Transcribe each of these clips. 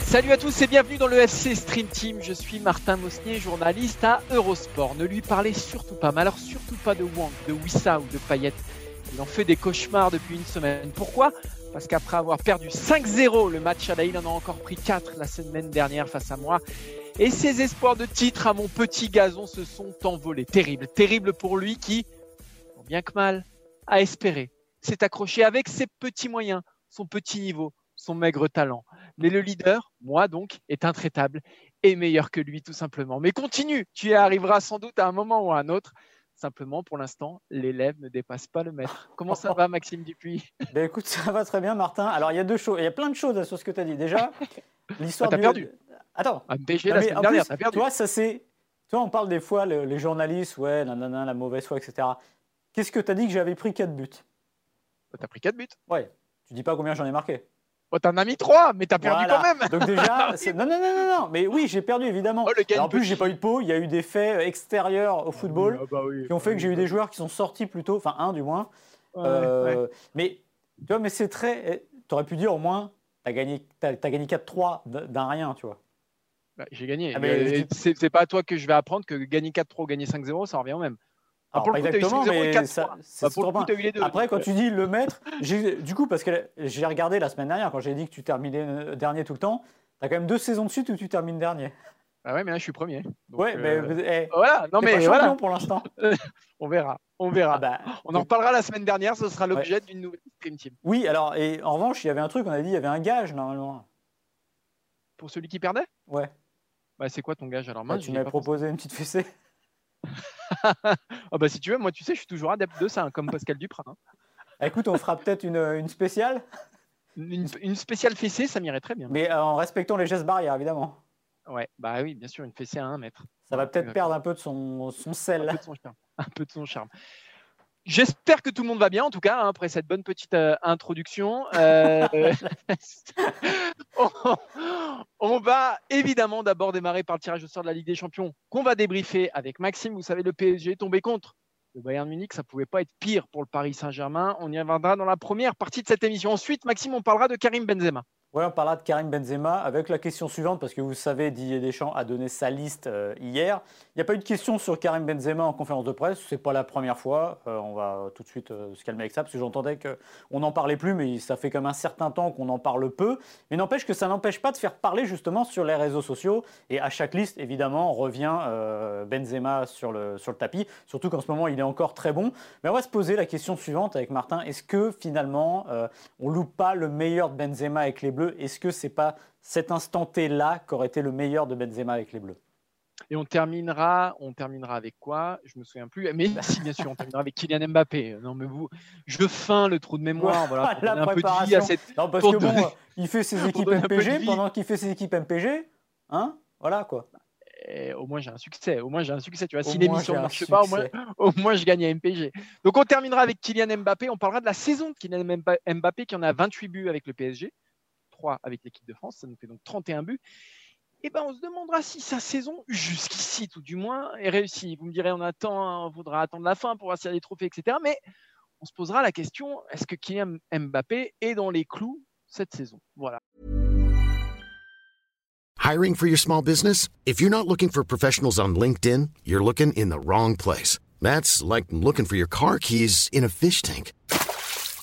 Salut à tous et bienvenue dans le FC Stream Team. Je suis Martin Mosnier, journaliste à Eurosport. Ne lui parlez surtout pas, mais alors surtout pas de Wang, de Wissa ou de Payet. Il en fait des cauchemars depuis une semaine. Pourquoi? Parce qu'après avoir perdu 5-0 le match à la il en a encore pris 4 la semaine dernière face à moi. Et ses espoirs de titre à mon petit gazon se sont envolés. Terrible, terrible pour lui qui, bien que mal, a espéré, s'est accroché avec ses petits moyens, son petit niveau, son maigre talent. Mais le leader, moi donc, est intraitable et meilleur que lui tout simplement. Mais continue, tu y arriveras sans doute à un moment ou à un autre. Simplement, pour l'instant, l'élève ne dépasse pas le maître. Comment ça va, Maxime Dupuis? Ben Écoute, ça va très bien, Martin. Alors, il y a deux choses. Il y a plein de choses sur ce que tu as dit. Déjà, l'histoire ah, du... perdu. Attends. Ah, BG, la semaine dernière, perdu. Toi, ça c'est... Toi, on parle des fois, les journalistes, ouais, nanana, la mauvaise foi, etc. Qu'est-ce que tu as dit que j'avais pris 4 buts? Tu as pris 4 buts Ouais. Tu dis pas combien j'en ai marqué Oh, t'en as mis trois, mais t'as perdu quand même. Donc déjà, non, non, non, non, non, mais oui, j'ai perdu évidemment. Oh, en plus, j'ai pas eu de peau. Il y a eu des faits extérieurs au football ah bah qui ont fait que j'ai eu des joueurs qui sont sortis plus tôt, enfin un du moins. Euh, mais tu vois, mais c'est très. Eh, tu aurais pu dire au moins, t'as gagné, as, gagné 4-3 d'un rien, tu vois. Bah, j'ai gagné. Ah, mais... C'est pas à toi que je vais apprendre que gagner 4-3 ou gagner 5-0, ça revient au même. Ah, exactement, mais ça, bah, pour le deux. Après, quand tu dis le maître, du coup, parce que j'ai regardé la semaine dernière, quand j'ai dit que tu terminais euh, dernier tout le temps, tu as quand même deux saisons de suite où tu termines dernier. Ah ouais, mais là, je suis premier. ouais, mais euh, eh, voilà, non mais pas voilà. pour l'instant. on verra, on verra. Ah bah, on en reparlera la semaine dernière, ce sera l'objet d'une nouvelle Stream Team. Oui, alors, et en revanche, il y avait un truc, on a dit, il y avait un gage normalement. Pour celui qui perdait? Ouais. Bah, c'est quoi ton gage? Alors bah, Tu m'avais proposé une petite fessée. Oh bah si tu veux, moi tu sais, je suis toujours adepte de ça, hein, comme Pascal Duprat. Hein. Écoute, on fera peut-être une, une, spéciale. Une, spéciale fessée, ça m'irait très bien. Mais euh, en respectant les gestes barrières, évidemment. Ouais, bah oui, bien sûr, une fessée à un mètre. Ça va peut-être perdre un peu de son, son sel. Un peu de son charme. Un peu de son charme. J'espère que tout le monde va bien, en tout cas, hein, après cette bonne petite euh, introduction. Euh, on, va évidemment d'abord démarrer par le tirage au sort de la Ligue des Champions, qu'on va débriefer avec Maxime. Vous savez, le PSG est tombé contre le Bayern Munich, ça ne pouvait pas être pire pour le Paris Saint-Germain. On y reviendra dans la première partie de cette émission. Ensuite, Maxime, on parlera de Karim Benzema. Oui, on parlera de Karim Benzema avec la question suivante, parce que vous savez, Didier Deschamps a donné sa liste euh, hier. Il n'y a pas eu de question sur Karim Benzema en conférence de presse, ce n'est pas la première fois. Euh, on va tout de suite euh, se calmer avec ça, parce que j'entendais qu'on n'en parlait plus, mais ça fait comme un certain temps qu'on en parle peu. Mais n'empêche que ça n'empêche pas de faire parler justement sur les réseaux sociaux. Et à chaque liste, évidemment, revient Benzema sur le, sur le tapis, surtout qu'en ce moment, il est encore très bon. Mais on va se poser la question suivante avec Martin. Est-ce que finalement, on loupe pas le meilleur de Benzema avec les est-ce que c'est pas cet instant T-là qu'aurait été le meilleur de Benzema avec les Bleus? Et on terminera, on terminera avec quoi? Je me souviens plus. Mais si, bien sûr, on terminera avec Kylian Mbappé. Non, mais vous, je feins le trou de mémoire. Voilà, la un peu à cette... Non, parce que bon, il fait ses équipes MPG pendant qu'il fait ses équipes MPG, hein? Voilà quoi. Et au moins j'ai un succès. Au moins j'ai un succès. Tu vois, si l'émission ne marche pas, au moins, au moins, je gagne à MPG. Donc on terminera avec Kylian Mbappé. On parlera de la saison de Kylian Mbappé qui en a 28 buts avec le PSG avec l'équipe de France, ça nous fait donc 31 buts. Eh ben on se demandera si sa saison, jusqu'ici tout du moins, est réussie. Vous me direz, on attend, on voudra attendre la fin pour voir s'il trophées, etc. Mais on se posera la question est-ce que Kylian Mbappé est dans les clous cette saison? Voilà. Hiring for your small business? If you're not looking for professionals on LinkedIn, you're looking in the wrong place. That's like looking for your car keys in a fish tank.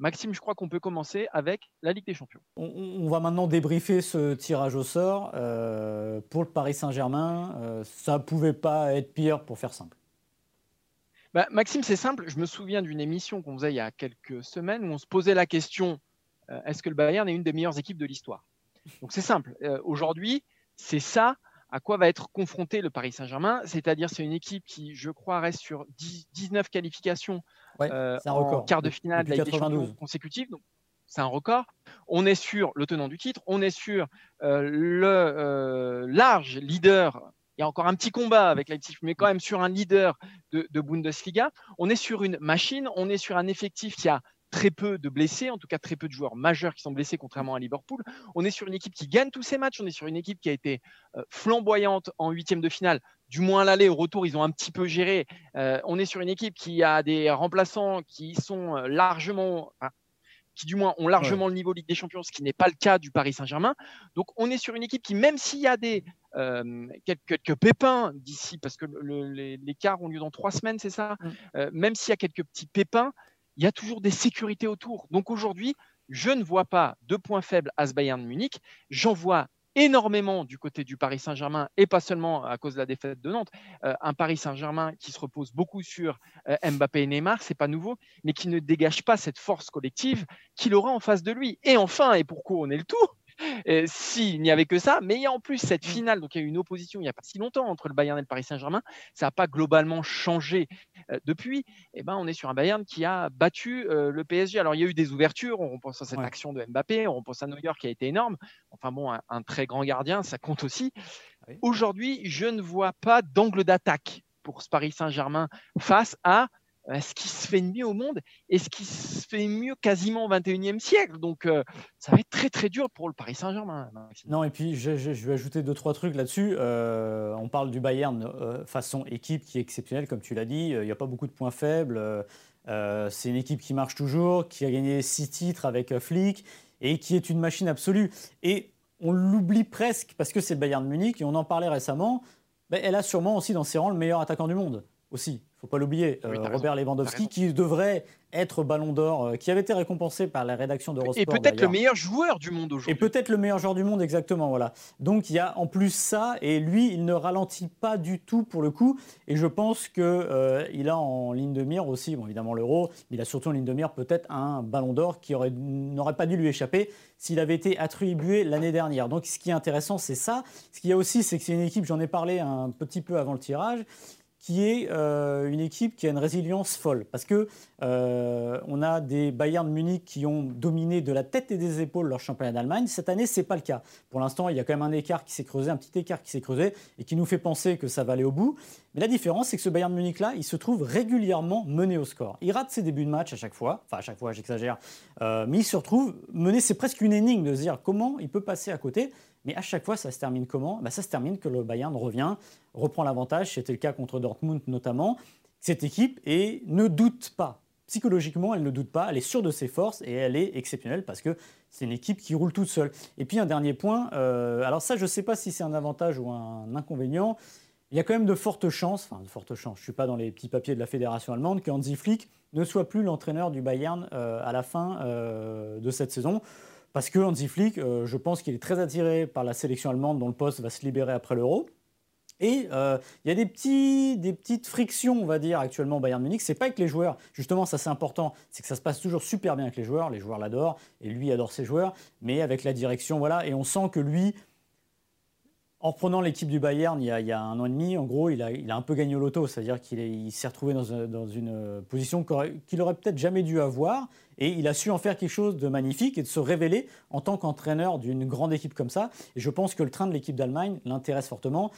Maxime, je crois qu'on peut commencer avec la Ligue des Champions. On, va maintenant débriefer ce tirage au sort. Euh, pour le Paris Saint-Germain, euh, ça ne pouvait pas être pire pour faire simple. Bah, Maxime, c'est simple. Je me souviens d'une émission qu'on faisait il y a quelques semaines où on se posait la question euh, est-ce que le Bayern est une des meilleures équipes de l'histoire? Donc c'est simple. Aujourd'hui, c'est ça à quoi va être confronté le Paris Saint-Germain. C'est-à-dire, c'est une équipe qui, je crois, reste sur 19 qualifications en quart de finale de la Ligue des Champions consécutive. c'est un record. On est sur le tenant du titre, on est sur le large leader il y a encore un petit combat avec Leipzig, mais quand même sur un leader de, Bundesliga. On est sur une machine, on est sur un effectif qui a très peu de blessés, en tout cas très peu de joueurs majeurs qui sont blessés, contrairement à Liverpool. On est sur une équipe qui gagne tous ses matchs, on est sur une équipe qui a été euh, flamboyante en huitième de finale, du moins à l'aller, au retour, ils ont un petit peu géré. Euh, on est sur une équipe qui a des remplaçants qui sont euh, largement, qui du moins ont largement le niveau Ligue des Champions, ce qui n'est pas le cas du Paris Saint-Germain. Donc on est sur une équipe qui, même s'il y a des euh, quelques, pépins d'ici, parce que les, quarts ont lieu dans trois semaines, c'est ça, mm. euh, même s'il y a quelques petits pépins, il y a toujours des sécurités autour. Donc aujourd'hui, je ne vois pas de points faibles à ce Bayern de Munich. J'en vois énormément du côté du Paris Saint-Germain et pas seulement à cause de la défaite de Nantes. Euh, un Paris Saint-Germain qui se repose beaucoup sur euh, Mbappé et Neymar, c'est pas nouveau, mais qui ne dégage pas cette force collective qu'il aura en face de lui. Et enfin, et pour couronner le tout, s'il n'y avait que ça. Mais il y a en plus cette mmh. finale, donc il y a eu une opposition il n'y a pas si longtemps entre le Bayern et le Paris Saint-Germain. Ça n'a pas globalement changé euh, depuis. Et eh ben, on est sur un Bayern qui a battu euh, le PSG. Alors il y a eu des ouvertures, on pense à cette action de Mbappé, on pense à New York qui a été énorme. Enfin bon, un, très grand gardien, ça compte aussi. Aujourd'hui, je ne vois pas d'angle d'attaque pour ce Paris Saint-Germain face à ce qui se fait mieux au monde et ce qui se fait mieux quasiment au 21e siècle. Donc, euh, ça va être très, très dur pour le Paris Saint-Germain. Non, et puis, je, vais ajouter deux, trois trucs là-dessus. Euh, on parle du Bayern façon équipe qui est exceptionnelle, comme tu l'as dit. Il n'y a pas beaucoup de points faibles. c'est une équipe qui marche toujours, qui a gagné six titres avec Flick et qui est une machine absolue. Et on l'oublie presque parce que c'est le Bayern de Munich et on en parlait récemment. Ben, elle a sûrement aussi dans ses rangs le meilleur attaquant du monde aussi faut pas l'oublier, euh, Robert Lewandowski, qui devrait être Ballon d'Or, euh, qui avait été récompensé par la rédaction d'Eurosport. Et peut-être le meilleur joueur du monde aujourd'hui. Et peut-être le meilleur joueur du monde, exactement, voilà. Donc il y a en plus ça, et lui, il ne ralentit pas du tout pour le coup. Et je pense qu'il euh, a en ligne de mire aussi, bon, évidemment l'Euro, mais il a surtout en ligne de mire peut-être un Ballon d'Or qui n'aurait pas dû lui échapper s'il avait été attribué l'année dernière. Donc ce qui est intéressant, c'est ça. Ce qu'il y a aussi, c'est que c'est une équipe, j'en ai parlé un petit peu avant le tirage, qui est euh, une équipe qui a une résilience folle. Parce que euh, on a des Bayern de Munich qui ont dominé de la tête et des épaules leur championnat d'Allemagne. Cette année, ce n'est pas le cas. Pour l'instant, il y a quand même un écart qui s'est creusé, un petit écart qui s'est creusé et qui nous fait penser que ça va aller au bout. Mais la différence, c'est que ce Bayern de Munich-là, il se trouve régulièrement mené au score. Il rate ses débuts de match à chaque fois, enfin à chaque fois, j'exagère, euh, mais il se retrouve mené. C'est presque une énigme de se dire comment il peut passer à côté. Mais à chaque fois, ça se termine comment? Bah, Ça se termine que le Bayern revient, reprend l'avantage. C'était le cas contre Dortmund notamment. Cette équipe et ne doute pas. Psychologiquement, elle ne doute pas, elle est sûre de ses forces et elle est exceptionnelle parce que c'est une équipe qui roule toute seule. Et puis un dernier point, euh, alors ça je ne sais pas si c'est un avantage ou un inconvénient, il y a quand même de fortes chances, enfin de fortes chances, je ne suis pas dans les petits papiers de la fédération allemande, que Hansi Flick ne soit plus l'entraîneur du Bayern euh, à la fin euh, de cette saison. Parce que Hansi Flick, euh, je pense qu'il est très attiré par la sélection allemande dont le poste va se libérer après l'Euro. Et euh, il y a des, petites frictions, on va dire, actuellement au Bayern Munich. C'est pas avec les joueurs. Justement, ça c'est important. C'est que ça se passe toujours super bien avec les joueurs. Les joueurs l'adorent et lui adore ses joueurs. Mais avec la direction, voilà. Et on sent que lui, en reprenant l'équipe du Bayern il y, a, un an et demi, en gros, il a, un peu gagné au loto, c'est-à-dire qu'il s'est retrouvé dans, une position qu'il aurait peut-être jamais dû avoir, et il a su en faire quelque chose de magnifique et de se révéler en tant qu'entraîneur d'une grande équipe comme ça. Et je pense que le train de l'équipe d'Allemagne l'intéresse fortement.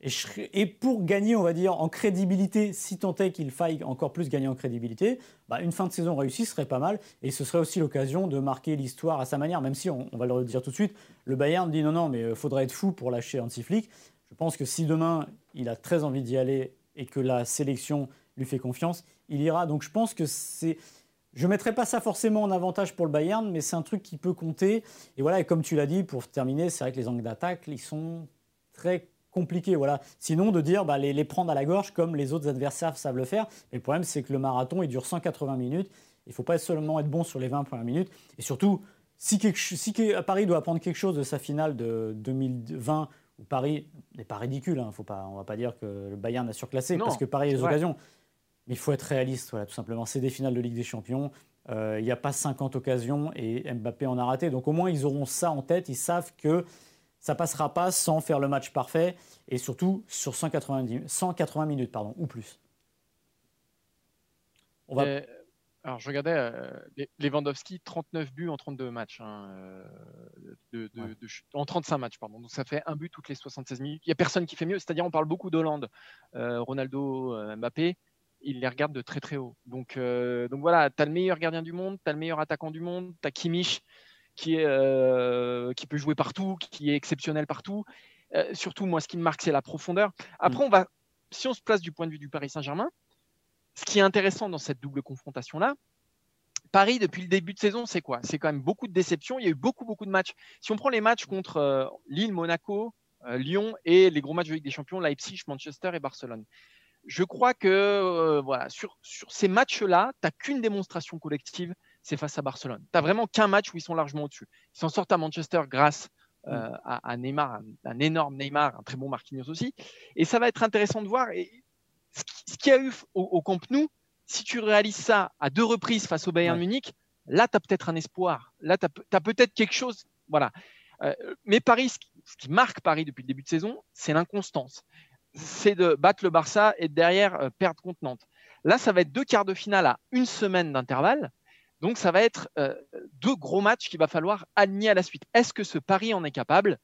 Et, pour gagner, on va dire, en crédibilité, si tant est qu'il faille encore plus gagner en crédibilité, bah, une fin de saison réussie serait pas mal. Et ce serait aussi l'occasion de marquer l'histoire à sa manière, même si, on, va le dire tout de suite, le Bayern dit non, non, mais il euh, faudrait être fou pour lâcher Hansi Flick. Je pense que si demain, il a très envie d'y aller et que la sélection lui fait confiance, il ira. Donc je pense que c'est... Je ne mettrai pas ça forcément en avantage pour le Bayern, mais c'est un truc qui peut compter. Et voilà, et comme tu l'as dit, pour terminer, c'est vrai que les angles d'attaque, ils sont très compliqué. Voilà. Sinon, de dire bah, les, prendre à la gorge comme les autres adversaires savent le faire. Mais le problème, c'est que le marathon, il dure 180 minutes Il ne faut pas seulement être bon sur les 20 premières minutes. Et surtout, si, Paris doit apprendre quelque chose de sa finale de 2020, où Paris n'est pas ridicule, hein, faut pas, on ne va pas dire que le Bayern a surclassé, parce que Paris a les occasions. Mais il faut être réaliste, voilà, tout simplement. C'est des finales de Ligue des Champions. Euh, il n'y a pas 50 occasions et Mbappé en a raté. Donc au moins, ils auront ça en tête. Ils savent que ça passera pas sans faire le match parfait et surtout sur 180, 180 minutes pardon, ou plus. On va... alors je regardais euh, Lewandowski, 39 buts en 32 matchs, hein, euh, en 35 matchs, pardon. Donc ça fait un but toutes les 76 minutes. Il n'y a personne qui fait mieux, c'est-à-dire on parle beaucoup d'Hollande, euh, Ronaldo, Mbappé il les regarde de très très haut. Donc, euh, donc voilà, tu as le meilleur gardien du monde, tu as le meilleur attaquant du monde, tu as Kimmich qui, est, euh, qui peut jouer partout, qui est exceptionnel partout. Euh, surtout, moi, ce qui me marque, c'est la profondeur. Après, mm. on va, si on se place du point de vue du Paris Saint-Germain, ce qui est intéressant dans cette double confrontation-là, Paris, depuis le début de saison, c'est quoi? C'est quand même beaucoup de déceptions. Il y a eu beaucoup, beaucoup de matchs. Si on prend les matchs contre Lille, Monaco, Lyon et les gros matchs de Ligue des Champions, Leipzig, Manchester et Barcelone je crois que euh, voilà, sur, sur ces matchs-là, tu n'as qu'une démonstration collective, c'est face à Barcelone. Tu n'as vraiment qu'un match où ils sont largement au-dessus. Ils s'en sortent à Manchester grâce euh, mm. à, Neymar, un, énorme Neymar, un très bon Marquinhos aussi. Et ça va être intéressant de voir. Et ce qu'il y a eu au, Camp Nou, si tu réalises ça à deux reprises face au Bayern Munich, là, tu as peut-être un espoir. Là, tu as, peut-être quelque chose. Voilà. Euh, mais Paris, ce qui marque Paris depuis le début de saison, c'est l'inconstance c'est de battre le Barça et derrière euh, perdre contre Nantes. Là, ça va être deux quarts de finale à une semaine d'intervalle. Donc, ça va être euh, deux gros matchs qu'il va falloir aligner à la suite. Est-ce que ce pari en est capable?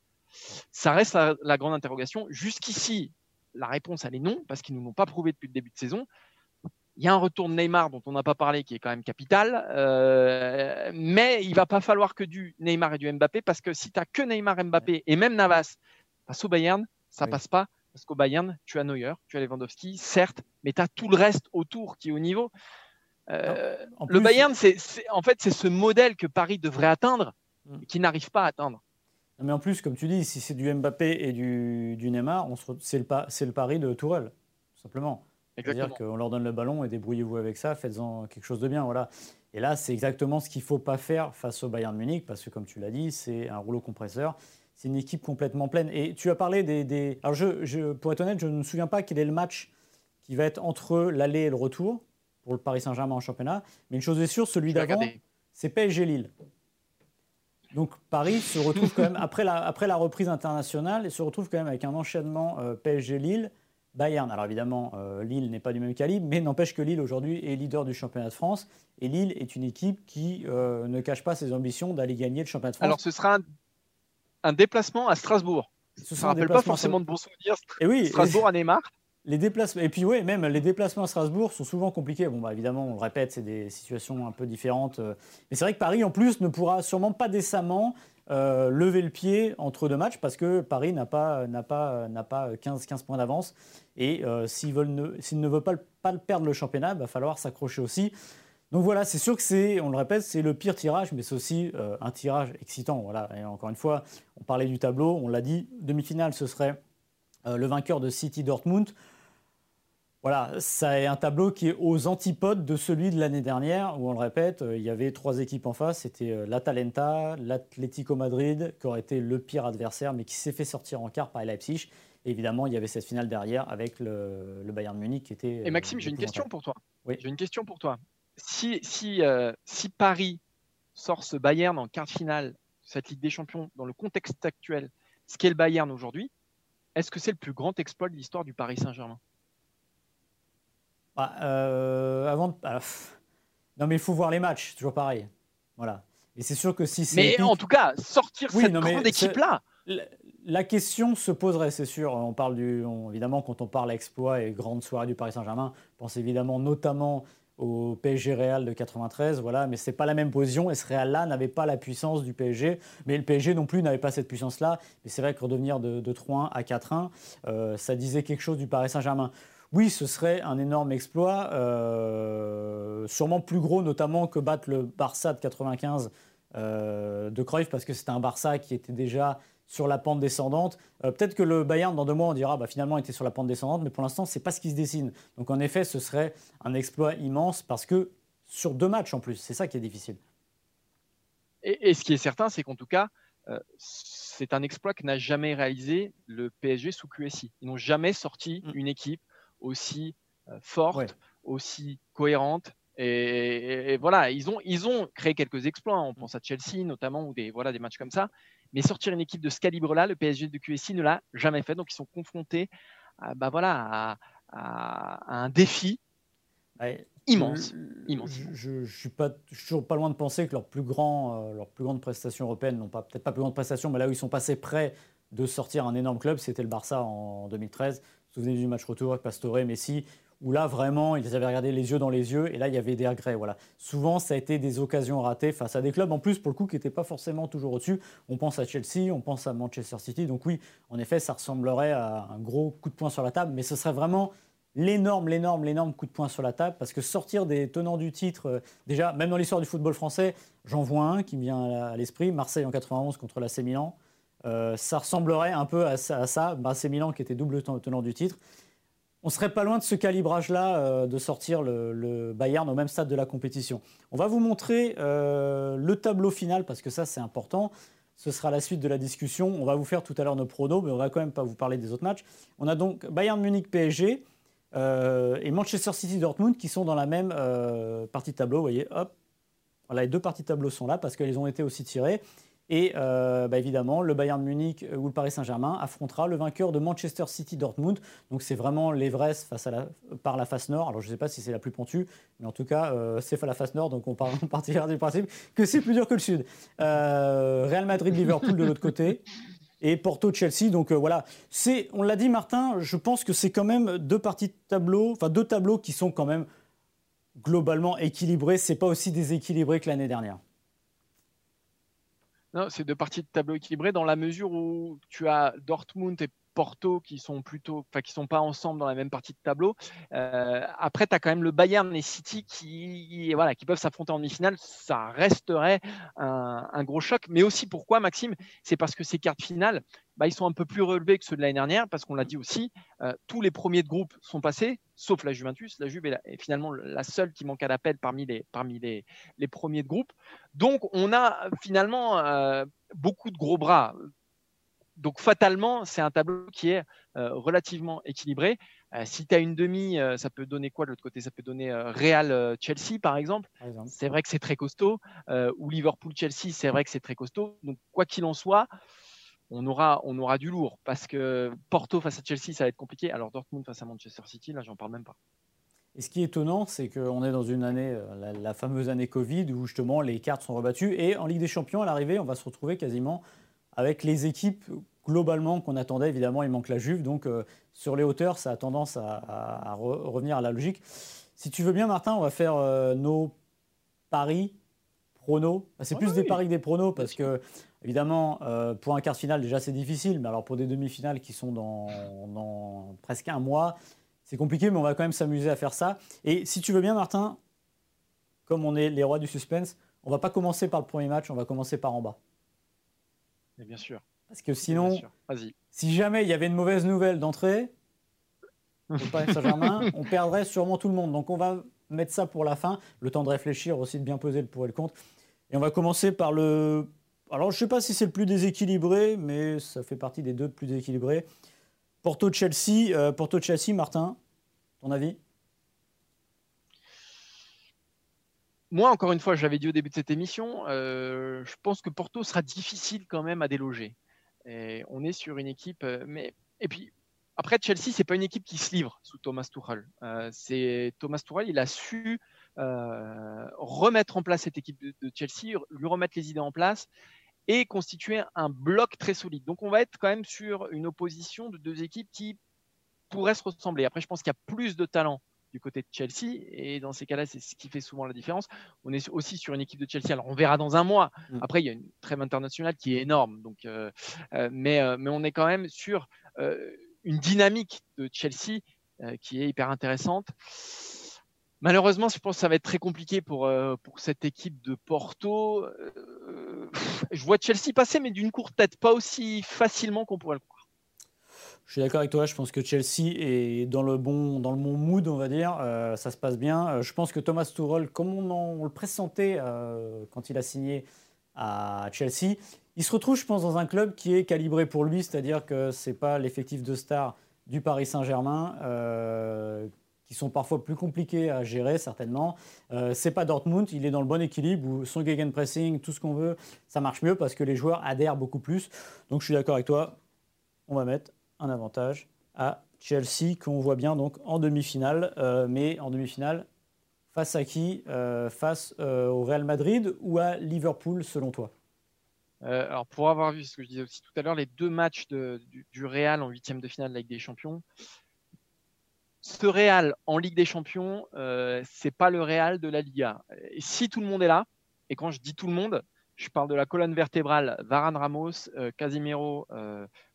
Ça reste la, grande interrogation. Jusqu'ici, la réponse, elle est non, parce qu'ils ne nous l'ont pas prouvé depuis le début de saison. Il y a un retour de Neymar dont on n'a pas parlé, qui est quand même capital. Euh, mais il va pas falloir que du Neymar et du Mbappé, parce que si tu n'as que Neymar, Mbappé et même Navas face au Bayern, ça ne passe pas. Parce qu'au Bayern, tu as Neuer, tu as Lewandowski, certes, mais tu as tout le reste autour qui est au niveau. Euh, le Bayern, c'est, en fait, c'est ce modèle que Paris devrait atteindre mm. et qui n'arrive pas à atteindre. Mais en plus, comme tu dis, si c'est du Mbappé et du, Neymar, c'est, le, c'est le pari de Tourelle, tout simplement. C'est-à-dire qu'on leur donne le ballon et débrouillez-vous avec ça, faites-en quelque chose de bien. Voilà. Et là, c'est exactement ce qu'il ne faut pas faire face au Bayern Munich, parce que comme tu l'as dit, c'est un rouleau compresseur c'est une équipe complètement pleine. Et tu as parlé des. Alors, je, pour être honnête, je ne me souviens pas quel est le match qui va être entre l'aller et le retour pour le Paris Saint-Germain en championnat. Mais une chose est sûre, celui d'avant, c'est PSG Lille. Donc Paris se retrouve quand même, après la, après la reprise internationale, et se retrouve quand même avec un enchaînement euh, PSG Lille, Bayern. Alors évidemment, euh, Lille n'est pas du même calibre, mais n'empêche que Lille aujourd'hui est leader du championnat de France. Et Lille est une équipe qui euh, ne cache pas ses ambitions d'aller gagner le championnat de France. Alors ce sera un un déplacement à Strasbourg. Ça ne rappelle pas forcément de bons souvenirs. Et oui, Strasbourg à Neymar. Les déplacements, et puis oui, même les déplacements à Strasbourg sont souvent compliqués. Bon, bah, évidemment, on le répète, c'est des situations un peu différentes. Euh. Mais c'est vrai que Paris, en plus, ne pourra sûrement pas décemment euh, lever le pied entre deux matchs parce que Paris n'a pas, n'a pas, n'a pas 15, 15 points d'avance. Et euh, s'ils, veulent ne, s'ils ne veulent pas, pas perdre le championnat, il va falloir s'accrocher aussi. Donc voilà, c'est sûr que c'est, on le répète, c'est le pire tirage, mais c'est aussi euh, un tirage excitant. Voilà. Et encore une fois, on parlait du tableau, on l'a dit, demi-finale, ce serait euh, le vainqueur de City Dortmund. Voilà, c'est un tableau qui est aux antipodes de celui de l'année dernière, où on le répète, euh, il y avait trois équipes en face. C'était l'Atalanta, l'Atlético Madrid, qui aurait été le pire adversaire, mais qui s'est fait sortir en quart par Leipzig. évidemment, il y avait cette finale derrière avec le, le Bayern Munich qui était. Et Maxime, j'ai une question pour toi. Oui. J'ai une question pour toi si, si, euh, si Paris sort ce Bayern en quart de finale, cette Ligue des Champions, dans le contexte actuel, ce qu'est le Bayern aujourd'hui, est-ce que c'est le plus grand exploit de l'histoire du Paris Saint-Germain? Bah, euh, avant ah, Non, mais il faut voir les matchs, toujours pareil. Voilà. Et c'est sûr que si c'est. Mais en tout cas, sortir cette grande équipe-là. La question se poserait, c'est sûr. On parle du, évidemment, quand on parle exploit et grande soirée du Paris Saint-Germain, pense évidemment notamment au PSG Real de 93, voilà, mais c'est pas la même position et ce Real-là n'avait pas la puissance du PSG, mais le PSG non plus n'avait pas cette puissance-là. Mais c'est vrai que redevenir de, 3-1 à 4-1, euh, ça disait quelque chose du Paris Saint-Germain. Oui, ce serait un énorme exploit, euh, sûrement plus gros notamment que battre le Barça de 95 euh, de Cruyff, parce que c'était un Barça qui était déjà sur la pente descendante. Euh, peut-être que le Bayern, dans deux mois, on dira bah, finalement, il était sur la pente descendante, mais pour l'instant, ce n'est pas ce qui se dessine. Donc en effet, ce serait un exploit immense parce que sur deux matchs en plus. C'est ça qui est difficile. Et, ce qui est certain, c'est qu'en tout cas, euh, c'est un exploit que n'a jamais réalisé le PSG sous QSI. Ils n'ont jamais sorti mm. une équipe aussi euh, forte, aussi cohérente. Et, voilà, ils ont, ils ont créé quelques exploits. On pense à Chelsea notamment, ou des, voilà, des matchs comme ça. Mais sortir une équipe de ce calibre-là, le PSG de QSI ne l'a jamais fait. Donc ils sont confrontés à, bah voilà, à, un défi immense. immense. Je, ne suis pas, toujours pas loin de penser que leur plus grand, euh, leur plus grande prestation européenne, non pas peut-être pas plus grande prestation, mais là où ils sont passés près de sortir un énorme club, c'était le Barça en 2013. Vous vous souvenez du match retour avec Pastore, Messi, où là vraiment ils avaient regardé les yeux dans les yeux et là il y avait des regrets. Voilà. Souvent ça a été des occasions ratées face à des clubs en plus pour le coup qui n'étaient pas forcément toujours au-dessus. On pense à Chelsea, on pense à Manchester City. Donc oui, en effet ça ressemblerait à un gros coup de poing sur la table, mais ce serait vraiment l'énorme, l'énorme, l'énorme coup de poing sur la table parce que sortir des tenants du titre, euh, déjà même dans l'histoire du football français, j'en vois un qui me vient à l'esprit, Marseille en 91 contre l'AC Milan. Euh, ça ressemblerait un peu à ça, à ça. Milan qui était double tenant du titre on serait pas loin de ce calibrage-là, euh, de sortir le, Bayern au même stade de la compétition. On va vous montrer euh, le tableau final, parce que ça c'est important. Ce sera la suite de la discussion. On va vous faire tout à l'heure nos pronos, mais on va quand même pas vous parler des autres matchs. On a donc Bayern Munich PSG euh, et Manchester City Dortmund qui sont dans la même partie de tableau. Vous voyez, hop, les deux parties de tableau sont là parce qu'elles ont été aussi tirées. Et euh, bah, évidemment, le Bayern Munich ou le Paris Saint-Germain affrontera le vainqueur de Manchester City Dortmund. Donc c'est vraiment l'Everest face par la face nord. Alors je ne sais pas si c'est la plus pontue, mais en tout cas, euh, c'est la face nord. Donc on, part, partira du principe que c'est plus dur que le sud. Euh, Real Madrid-Liverpool de l'autre côté. Et Porto-Chelsea. Donc voilà, on l'a dit Martin, je pense que c'est quand même deux parties de tableau, enfin deux tableaux qui sont quand même globalement équilibrés. C'est pas aussi déséquilibré que l'année dernière. Non, c'est deux parties de tableau équilibré dans la mesure où tu as Dortmund et Porto qui sont plutôt, enfin qui sont pas ensemble dans la même partie de tableau. Euh, après, tu as quand même le Bayern et City qui, voilà, qui peuvent s'affronter en demi-finale. Ça resterait un, gros choc. Mais aussi pourquoi, Maxime? C'est parce que ces cartes finales, bah, ils sont un peu plus relevés que ceux de l'année dernière, parce qu'on l'a dit aussi, euh, tous les premiers de groupe sont passés, sauf la Juventus. La Juve est, finalement la seule qui manque à l'appel parmi, les, parmi les, les, premiers de groupe. Donc, on a finalement euh, beaucoup de gros bras donc fatalement, c'est un tableau qui est euh, relativement équilibré. Euh, si tu as une demi, euh, ça peut donner quoi de l'autre côté? Ça peut donner Real Chelsea par exemple. C'est vrai que c'est très costaud. ou Liverpool Chelsea, c'est vrai que c'est très costaud. Donc quoi qu'il en soit, on aura, on aura du lourd parce que Porto face à Chelsea, ça va être compliqué. Alors Dortmund face à Manchester City, là, j'en parle même pas. Et ce qui est étonnant, c'est qu'on est dans une année, la, la, fameuse année Covid, où justement les cartes sont rebattues. Et en Ligue des Champions, à l'arrivée, on va se retrouver quasiment avec les équipes globalement qu'on attendait. Évidemment, il manque la Juve, donc euh, sur les hauteurs, ça a tendance à, revenir à la logique. Si tu veux bien, Martin, on va faire euh, nos paris, pronos. C'est plus des paris que des pronos parce que, évidemment, euh, pour un quart de finale, déjà c'est difficile, mais alors pour des demi-finales qui sont dans, dans presque un mois, c'est compliqué, mais on va quand même s'amuser à faire ça. Et si tu veux bien, Martin, comme on est les rois du suspense, on va pas commencer par le premier match, on va commencer par en bas. Bien sûr. Parce que sinon, si jamais il y avait une mauvaise nouvelle d'entrée, Saint-Germain, on perdrait sûrement tout le monde. Donc on va mettre ça pour la fin, le temps de réfléchir aussi, de bien peser le pour et le contre. Et on va commencer par le. Alors je ne sais pas si c'est le plus déséquilibré, mais ça fait partie des deux plus déséquilibrés. Porto-Chelsea, euh, Porto-Chelsea, Martin, ton avis? Moi, encore une fois, je l'avais dit au début de cette émission, euh, je pense que Porto sera difficile quand même à déloger. On est sur une équipe, euh, mais et puis après Chelsea, c'est pas une équipe qui se livre sous Thomas Tuchel. Euh, c'est Thomas Tuchel, il a su remettre en place cette équipe de, Chelsea, lui remettre les idées en place et constituer un bloc très solide. Donc on va être quand même sur une opposition de deux équipes qui pourraient se ressembler. Après, je pense qu'il y a plus de talent du côté de Chelsea. Et dans ces cas-là, c'est ce qui fait souvent la différence. On est aussi sur une équipe de Chelsea. Alors, on verra dans un mois. Mm. Après, il y a une trêve internationale qui est énorme. Donc, euh, euh, mais, euh, mais on est quand même sur une dynamique de Chelsea qui est hyper intéressante. Malheureusement, je pense que ça va être très compliqué pour, pour cette équipe de Porto. je vois Chelsea passer, mais d'une courte tête, pas aussi facilement qu'on pourrait le croire. Je suis d'accord avec toi, je pense que Chelsea est dans le bon, dans le bon mood, on va dire. Euh, ça se passe bien. Euh, je pense que Thomas Tuchel, comme on, le pressentait euh, quand il a signé à Chelsea, il se retrouve, je pense, dans un club qui est calibré pour lui, c'est-à-dire que ce n'est pas l'effectif de star du Paris Saint-Germain, qui sont parfois plus compliqués à gérer, certainement. c'est pas Dortmund, il est dans le bon équilibre où son gegenpressing, tout ce qu'on veut, ça marche mieux parce que les joueurs adhèrent beaucoup plus. Donc je suis d'accord avec toi, on va mettre un avantage à Chelsea qu'on voit bien donc en demi-finale, euh, mais en demi-finale face à qui euh, Face euh, au Real Madrid ou à Liverpool selon toi? Alors pour avoir vu ce que je disais aussi tout à l'heure, les deux matchs du, Real en huitième de finale de la Ligue des Champions, ce Real en Ligue des Champions, c'est pas le Real de la Liga. Si tout le monde est là, et quand je dis tout le monde, je parle de la colonne vertébrale Varane Ramos, Casimiro,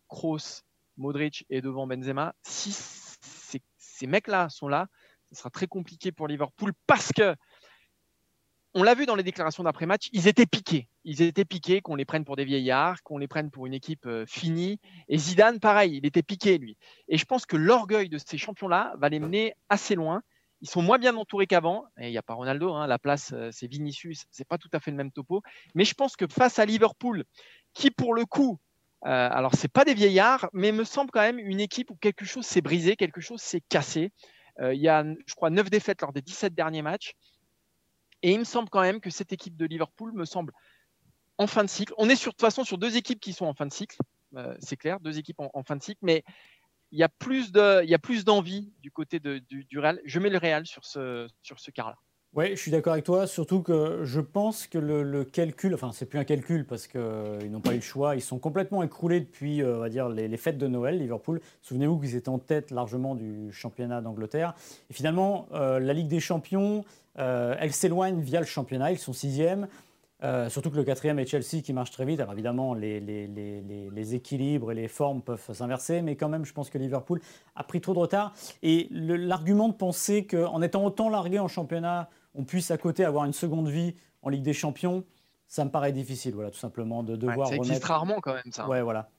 Kroos, Modric et devant Benzema, si ces, mecs-là sont là, ce sera très compliqué pour Liverpool parce que on l'a vu dans les déclarations d'après-match, ils étaient piqués. Ils étaient piqués qu'on les prenne pour des vieillards, qu'on les prenne pour une équipe euh, finie. Et Zidane, pareil, il était piqué, lui. Et je pense que l'orgueil de ces champions-là va les mener assez loin. Ils sont moins bien entourés qu'avant. Et il n'y a pas Ronaldo, hein. la place, euh, c'est Vinicius, c'est pas tout à fait le même topo. Mais je pense que face à Liverpool, qui pour le coup euh, alors, ce n'est pas des vieillards, mais il me semble quand même une équipe où quelque chose s'est brisé, quelque chose s'est cassé. Euh, il y a, je crois, 9 défaites lors des 17 derniers matchs. Et il me semble quand même que cette équipe de Liverpool me semble en fin de cycle. On est sur, de toute façon sur deux équipes qui sont en fin de cycle, euh, c'est clair, deux équipes en, fin de cycle, mais il y a plus d'envie du côté du, du, Real. Je mets le Real sur ce, sur ce quart-là. Oui, je suis d'accord avec toi, surtout que je pense que le, calcul, enfin c'est plus un calcul parce qu'ils euh, n'ont pas eu le choix, ils sont complètement écroulés depuis euh, on va dire, les, fêtes de Noël, Liverpool. Souvenez-vous qu'ils étaient en tête largement du championnat d'Angleterre. Et finalement, euh, la Ligue des Champions, elle s'éloigne via le championnat, ils sont sixième. surtout que le quatrième est Chelsea qui marche très vite. Alors évidemment, les, les, équilibres et les formes peuvent s'inverser, mais quand même, je pense que Liverpool a pris trop de retard. Et l'argument de penser qu'en étant autant largué en championnat, on puisse à côté avoir une seconde vie en Ligue des Champions, ça me paraît difficile, voilà, tout simplement, de devoir ça existe rarement quand même, ça. Ouais, voilà.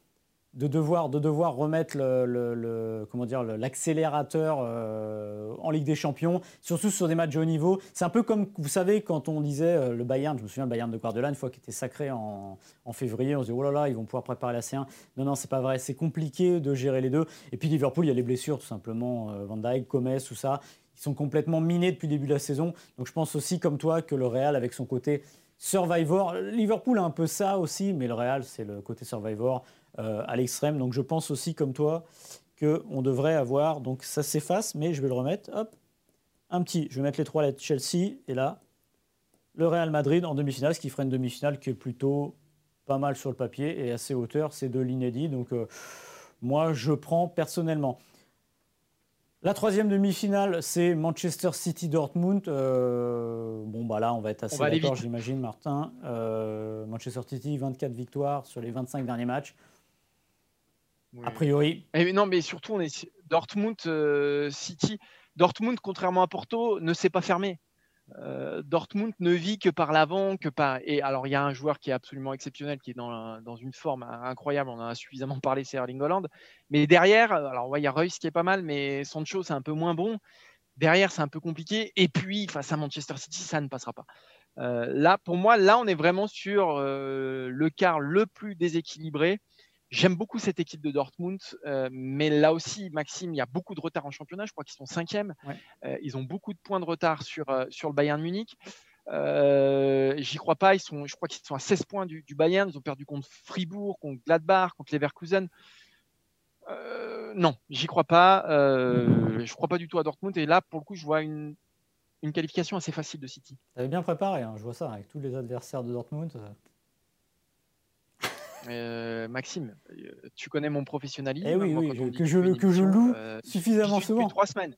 De devoir, de devoir remettre le, comment dire l'accélérateur euh, en Ligue des Champions, surtout sur des matchs de haut niveau. C'est un peu comme vous savez quand on disait euh, le Bayern, je me souviens le Bayern de Guardiola une fois qu'il était sacré en, février, on se disait oh là là ils vont pouvoir préparer la C1. Non non c'est pas vrai, c'est compliqué de gérer les deux. Et puis Liverpool il y a les blessures tout simplement, euh, Van Dijk, Gomez, tout ça. Ils sont complètement minés depuis le début de la saison. Donc je pense aussi, comme toi, que le Real, avec son côté Survivor, Liverpool a un peu ça aussi, mais le Real, c'est le côté Survivor euh, à l'extrême. Donc je pense aussi, comme toi, qu'on devrait avoir. Donc ça s'efface, mais je vais le remettre. Hop, un petit. Je vais mettre les trois lettres Chelsea et là, le Real Madrid en demi-finale, ce qui ferait une demi-finale qui est plutôt pas mal sur le papier et assez hauteur. C'est de l'inédit. Donc euh, moi, je prends personnellement. La troisième demi-finale, c'est Manchester City-Dortmund. Euh, bon, bah là, on va être assez d'accord, j'imagine, Martin. Euh, Manchester City, 24 victoires sur les 25 derniers matchs. A priori. Et non, mais surtout, on est Dortmund, euh, City. Dortmund, contrairement à Porto, ne s'est pas fermé. Euh, Dortmund ne vit que par l'avant, que par. Et alors, il y a un joueur qui est absolument exceptionnel, qui est dans, une forme incroyable. On en a suffisamment parlé, c'est Erling Holland. Mais derrière, alors, il y a Reus qui est pas mal, mais Sancho, c'est un peu moins bon. Derrière, c'est un peu compliqué. Et puis, face à Manchester City, ça ne passera pas. Euh, là, pour moi, là, on est vraiment sur euh, le quart le plus déséquilibré. J'aime beaucoup cette équipe de Dortmund, euh, mais là aussi, Maxime, il y a beaucoup de retard en championnat. Je crois qu'ils sont cinquième. Euh, ils ont beaucoup de points de retard sur, euh, sur le Bayern Munich. J'y crois pas. Ils sont, je crois qu'ils sont à 16 points du, Bayern. Ils ont perdu contre Fribourg, contre Gladbach, contre Leverkusen. non, j'y crois pas. je crois pas du tout à Dortmund. Et là, pour le coup, je vois une, une qualification assez facile de City. Tu avais bien préparé, hein. je vois ça, avec tous les adversaires de Dortmund. Euh, Maxime, euh, tu connais mon professionnalisme. Eh oui, oui que, je, que je loue euh, suffisamment souvent. Depuis trois semaines.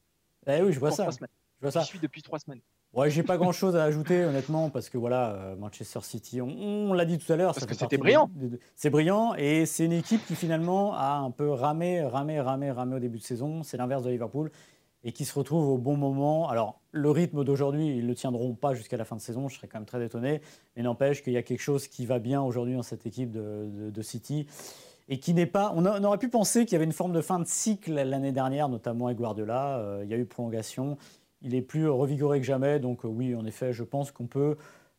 Eh oui, je vois ça. Je vois ça. Je suis depuis trois semaines. Ouais, j'ai pas grand chose à ajouter honnêtement parce que voilà, Manchester City, on, l'a dit tout à l'heure. Parce que c'était brillant. C'est brillant et c'est une équipe qui finalement a un peu ramé, ramé, ramé, ramé au début de saison. C'est l'inverse de Liverpool et qui se retrouvent au bon moment. Alors, le rythme d'aujourd'hui, ils ne le tiendront pas jusqu'à la fin de saison, je serais quand même très étonné, mais n'empêche qu'il y a quelque chose qui va bien aujourd'hui dans cette équipe de, City. et qui n'est pas. On, aurait pu penser qu'il y avait une forme de fin de cycle l'année dernière, notamment avec Guardiola. Euh, il y a eu prolongation. Il est plus revigoré que jamais. Donc, euh, oui, en effet, je pense qu'on peut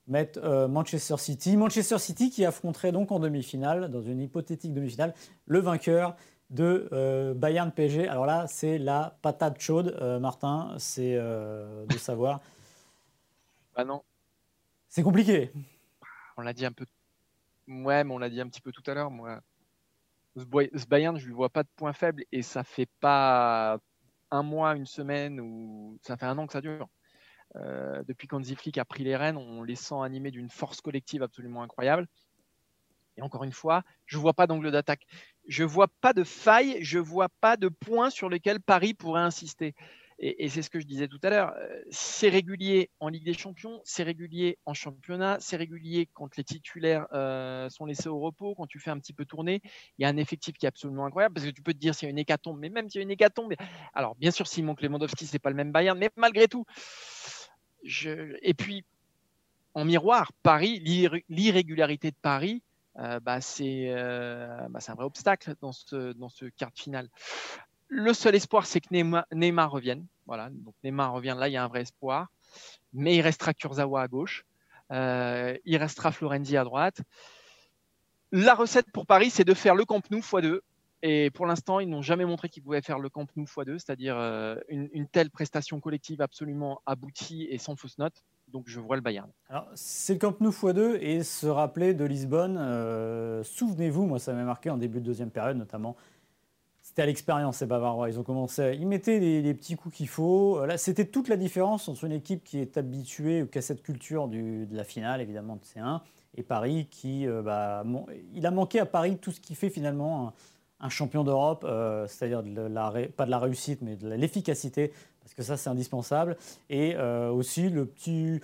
mettre euh, Manchester City. Manchester City qui affronterait donc en demi-finale, dans une hypothétique demi-finale, le vainqueur de Bayern PSG. Alors là, c'est la patate chaude, Martin. C'est de savoir. Ah non. C'est compliqué. On l'a dit un peu. Ouais, mais on l'a dit un petit peu tout à l'heure. Moi, ce Bayern, je ne lui vois pas de point faible et ça fait pas un mois, une semaine ou ça fait un an que ça dure. Euh, depuis qu'Hansi Flick a pris les rênes, on les sent animés d'une force collective absolument incroyable. Et encore une fois, je ne vois pas d'angle d'attaque. Je vois pas de faille, je vois pas de point sur lequel Paris pourrait insister et, c'est ce que je disais tout à l'heure, euh, c'est régulier en Ligue des Champions, c'est régulier en championnat, c'est régulier quand les titulaires euh, sont laissés au repos, quand tu fais un petit peu tourner. Il y a un effectif qui est absolument incroyable parce que tu peux te dire s'il y a une hécatombe, mais même s'il y a une hécatombe, alors bien sûr, manque Lewandowski, c'est pas le même Bayern, mais malgré tout. Et puis, en miroir, Paris, l'irrégularité de Paris, euh, bah, bah, c'est un vrai obstacle dans ce, quart de finale. Le seul espoir, c'est que Neymar, revienne. Voilà, donc Neymar revient là, il y a un vrai espoir. Mais il restera Kurzawa à gauche. Euh, il restera Florenzi à droite. La recette pour Paris, c'est de faire le Camp Nou x2. Et pour l'instant, ils n'ont jamais montré qu'ils pouvaient faire le Camp Nou x2, c'est-à-dire euh, une, telle prestation collective absolument aboutie et sans fausse note. Donc je vois le Bayern. Alors c'est le Camp Nou x2 et se rappeler de Lisbonne. Euh, souvenez-vous, moi ça m'a marqué en début de deuxième période notamment c'était à l'expérience, ces Bavarois. Ils ont commencé, ils mettaient les, petits coups qu'il faut. Là, c'était toute la différence entre une équipe qui est habituée à cette culture de la finale, évidemment, de C1, et Paris qui, euh, bah, il a manqué à Paris tout ce qui fait finalement un, champion d'Europe, euh, c'est-à-dire pas de la réussite, mais de l'efficacité, parce que ça, c'est indispensable. Et euh, aussi le petit,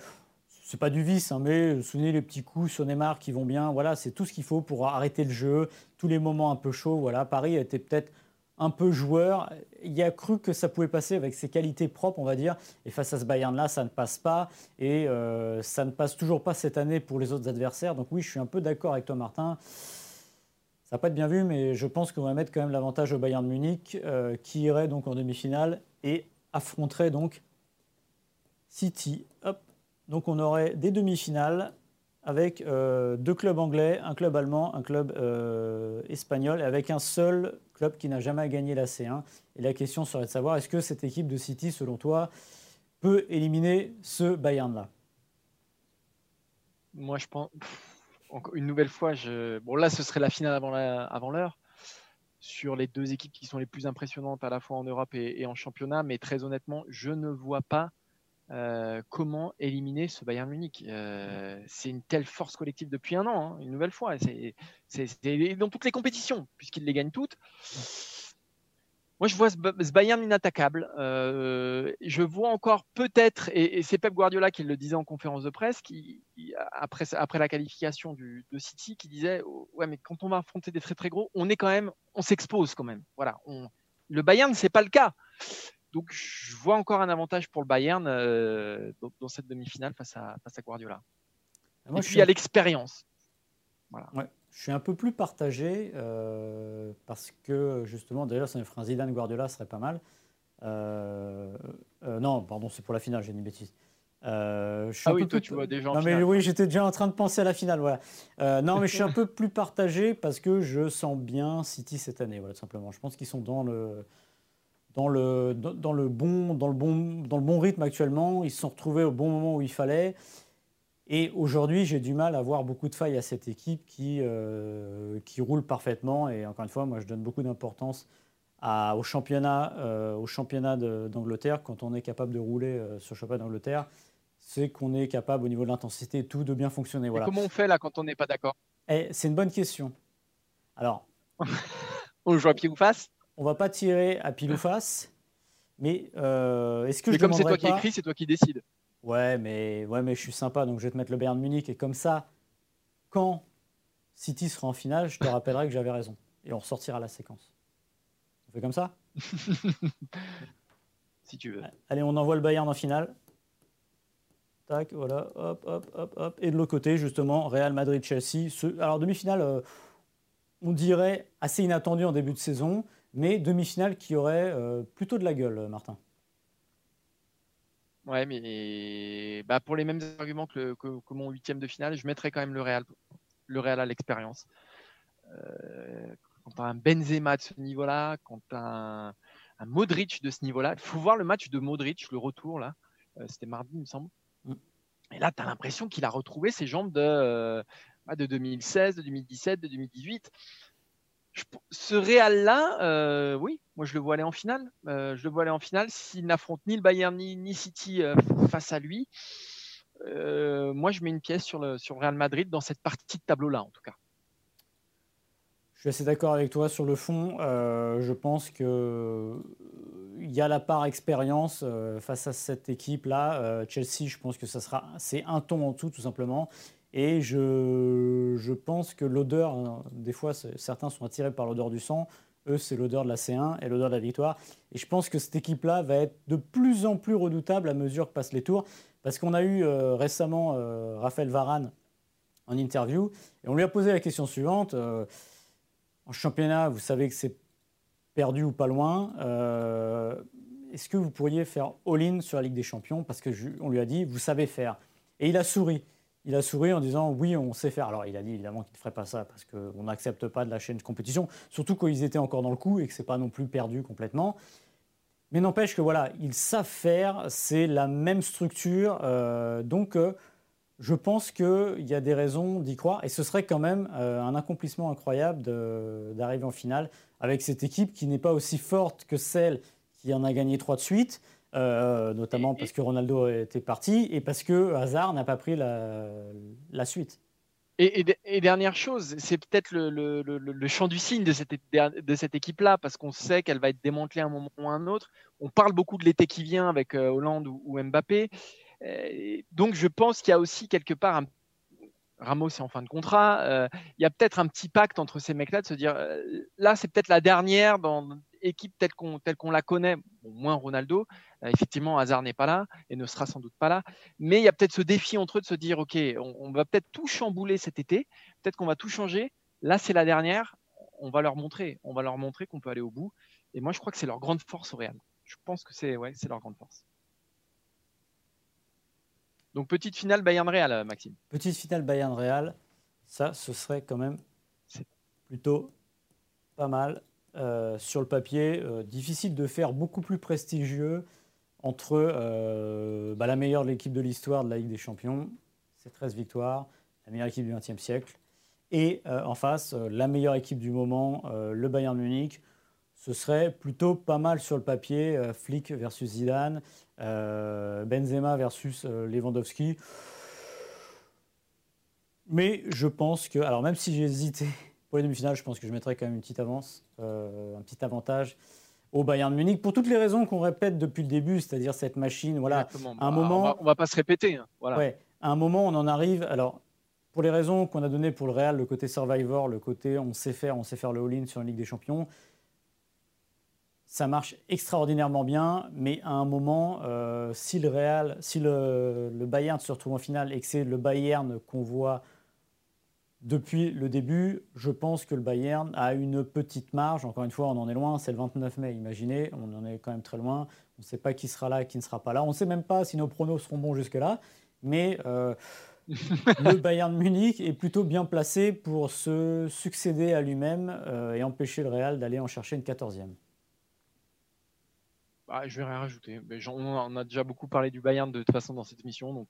c'est pas du vice, hein, mais souvenez les petits coups sur Neymar qui vont bien. Voilà, c'est tout ce qu'il faut pour arrêter le jeu. Tous les moments un peu chauds. Voilà, Paris était peut-être un peu joueur. Il a cru que ça pouvait passer avec ses qualités propres, on va dire. Et face à ce Bayern-là, ça ne passe pas. Et euh, ça ne passe toujours pas cette année pour les autres adversaires. Donc oui, je suis un peu d'accord avec toi, Martin. Ça n'a pas être bien vu, mais je pense qu'on va mettre quand même l'avantage au Bayern de Munich, euh, qui irait donc en demi-finale et affronterait donc City. Donc on aurait des demi-finales avec euh, deux clubs anglais, un club allemand, un club espagnol, et avec un seul club qui n'a jamais gagné la C1. Et la question serait de savoir, est-ce que cette équipe de City, selon toi, peut éliminer ce Bayern-là? Moi, je pense, une nouvelle fois, je... bon là, ce serait la finale avant l'heure. Sur les deux équipes qui sont les plus impressionnantes à la fois en Europe et, en championnat, mais très honnêtement, je ne vois pas euh, comment éliminer ce Bayern Munich. Euh, c'est une telle force collective depuis un an, hein, une nouvelle fois. C'est dans toutes les compétitions, puisqu'ils les gagnent toutes. Moi, je vois ce, Bayern inattaquable. Euh, je vois encore peut-être, et, c'est Pep Guardiola qui le disait en conférence de presse, qui, après, après la qualification du, de City, qui disait Ouais, mais quand on va affronter des très très gros, on est quand même, on s'expose quand même. Voilà. On, le Bayern, c'est pas le cas. Donc, je vois encore un avantage pour le Bayern euh, dans, cette demi-finale face à, face à Guardiola. Moi, Et je puis, il y a l'expérience. Voilà. Je suis un peu plus partagé euh, parce que, justement, me ferait un Zidane Guardiola, ce serait pas mal. Euh, non, pardon, c'est pour la finale, j'ai une bêtise. je suis ah oui, toi, tu vois déjà non, mais Oui, j'étais déjà en train de penser à la finale. Voilà. non, mais je suis un peu plus partagé parce que je sens bien City cette année, voilà, tout simplement. Je pense qu'ils sont dans le dans le, dans, le bon, dans, le bon, dans le bon rythme actuellement. Ils se sont retrouvés au bon moment où il fallait. Et aujourd'hui, j'ai du mal à voir beaucoup de failles à cette équipe qui, euh, qui roule parfaitement. Et encore une fois, moi, je donne beaucoup d'importance au championnat, euh, au championnat d'Angleterre. Quand on est capable de rouler euh, sur le championnat d'Angleterre, c'est qu'on est capable, au niveau de l'intensité, tout de bien fonctionner. Voilà. comment on fait là quand on n'est pas d'accord? Eh, C'est une bonne question. Alors. on joue à pied ou face? on va pas tirer à pile ou face, mais est-ce que mais comme c'est toi qui écris, c'est toi qui décides. Ouais, mais ouais, mais je suis sympa, donc je vais te mettre le Bayern Munich et comme ça, quand City sera en finale, je te rappellerai que j'avais raison et on ressortira la séquence. On fait comme ça? Si tu veux. Allez, on envoie le Bayern en finale. Tac, voilà, hop, hop, hop, hop. Et de l'autre côté, justement, Real Madrid-Chelsea. Alors, demi-finale, euh, on dirait, assez inattendu en début de saison, mais demi-finale qui aurait euh, plutôt de la gueule, Martin. Ouais, mais bah, pour les mêmes arguments que, mon huitième de finale, je mettrais quand même le Real, le Real à l'expérience. Euh, quand tu as un Benzema de ce niveau-là, quand tu as un, Modric de ce niveau-là, il faut voir le match de Modric, le retour là, euh, c'était mardi, il me semble. Mm. Et là, tu as l'impression qu'il a retrouvé ses jambes de, de 2016, de 2017, de 2018 ce Real-là, euh, oui, moi je le vois aller en finale. Euh, je le vois aller en finale s'il n'affronte ni le Bayern ni, City euh, face à lui. moi, je mets une pièce sur le Real Madrid dans cette partie de tableau-là, en tout cas. Je suis assez d'accord avec toi sur le fond. je pense que il y a la part expérience face à cette équipe-là. Chelsea, je pense que ça sera c'est un ton en tout, tout simplement. Et je, pense que l'odeur, hein, des fois certains sont attirés par l'odeur du sang, eux c'est l'odeur de la C1 et l'odeur de la victoire. Et je pense que cette équipe-là va être de plus en plus redoutable à mesure que passent les tours. Parce qu'on a eu euh, récemment euh, Raphaël Varane en interview, et on lui a posé la question suivante. Euh, en championnat, vous savez que c'est perdu ou pas loin. Est-ce que vous pourriez faire all-in sur la Ligue des Champions? Parce qu'on lui a dit, vous savez faire. Et il a souri il a souri en disant oui, on sait faire. Alors il a dit évidemment qu'il ne ferait pas ça parce qu'on n'accepte pas de lâcher une compétition, surtout quand ils étaient encore dans le coup et que ce n'est pas non plus perdu complètement. Mais n'empêche que voilà, ils savent faire, c'est la même structure. Euh, donc euh, je pense qu'il y a des raisons d'y croire et ce serait quand même euh, un accomplissement incroyable d'arriver en finale avec cette équipe qui n'est pas aussi forte que celle qui en a gagné trois de suite. Euh, notamment parce que Ronaldo était parti et parce que Hazard n'a pas pris la, la suite. Et, et, dernière chose, c'est peut-être le, le, le, champ du signe de cette, de cette équipe-là, parce qu'on sait qu'elle va être démantelée à un moment ou à un autre. On parle beaucoup de l'été qui vient avec euh, Hollande ou, Mbappé. Euh, donc je pense qu'il y a aussi quelque part un Ramos est en fin de contrat. il y a peut-être un petit pacte entre ces mecs-là de se dire là, c'est peut-être la dernière dans équipe telle qu'on telle qu'on la connaît, moins Ronaldo. effectivement, Hazard n'est pas là et ne sera sans doute pas là. Mais il y a peut-être ce défi entre eux de se dire ok, on, va peut-être tout chambouler cet été. Peut-être qu'on va tout changer. Là, c'est la dernière. On va leur montrer. On va leur montrer qu'on peut aller au bout. Et moi, je crois que c'est leur grande force au Real. Je pense que c'est ouais, c'est leur grande force. Donc petite finale Bayern-Real, euh, Maxime. Petite finale Bayern-Real, ça, ce serait quand même plutôt pas mal. Euh, sur le papier, euh, difficile de faire beaucoup plus prestigieux entre bah, la meilleure de l'équipe de l'histoire de la Ligue des Champions, c'est 13 victoires, la meilleure équipe du XXe siècle, et en face, la meilleure équipe du moment, le Bayern Munich, ce serait plutôt pas mal sur le papier. Euh, Flick versus Zidane, euh, Benzema versus euh, Lewandowski. Mais je pense que, alors même si j'ai hésité pour les demi-finales, je pense que je mettrais quand même une petite avance, un petit avantage au Bayern Munich pour toutes les raisons qu'on répète depuis le début, c'est-à-dire cette machine. Voilà, un bah, moment, on va, va pas se répéter. Hein, voilà. Ouais, à un moment, on en arrive. Alors, pour les raisons qu'on a données pour le Real, le côté Survivor, le côté on sait faire, on sait faire le all-in sur une Ligue des Champions ça marche extraordinairement bien, mais à un moment, euh, si le Real, si le, Bayern se retrouve en finale et que c'est le Bayern qu'on voit depuis le début, je pense que le Bayern a une petite marge. Encore une fois, on en est loin, c'est le 29 mai, imaginez, on en est quand même très loin. On ne sait pas qui sera là, qui ne sera pas là. On ne sait même pas si nos pronos seront bons jusque-là, mais euh, le Bayern Munich est plutôt bien placé pour se succéder à lui-même euh, et empêcher le Real d'aller en chercher une 14e. Ah, je vais rien rajouter. Mais on a déjà beaucoup parlé du Bayern de toute façon dans cette émission. Donc,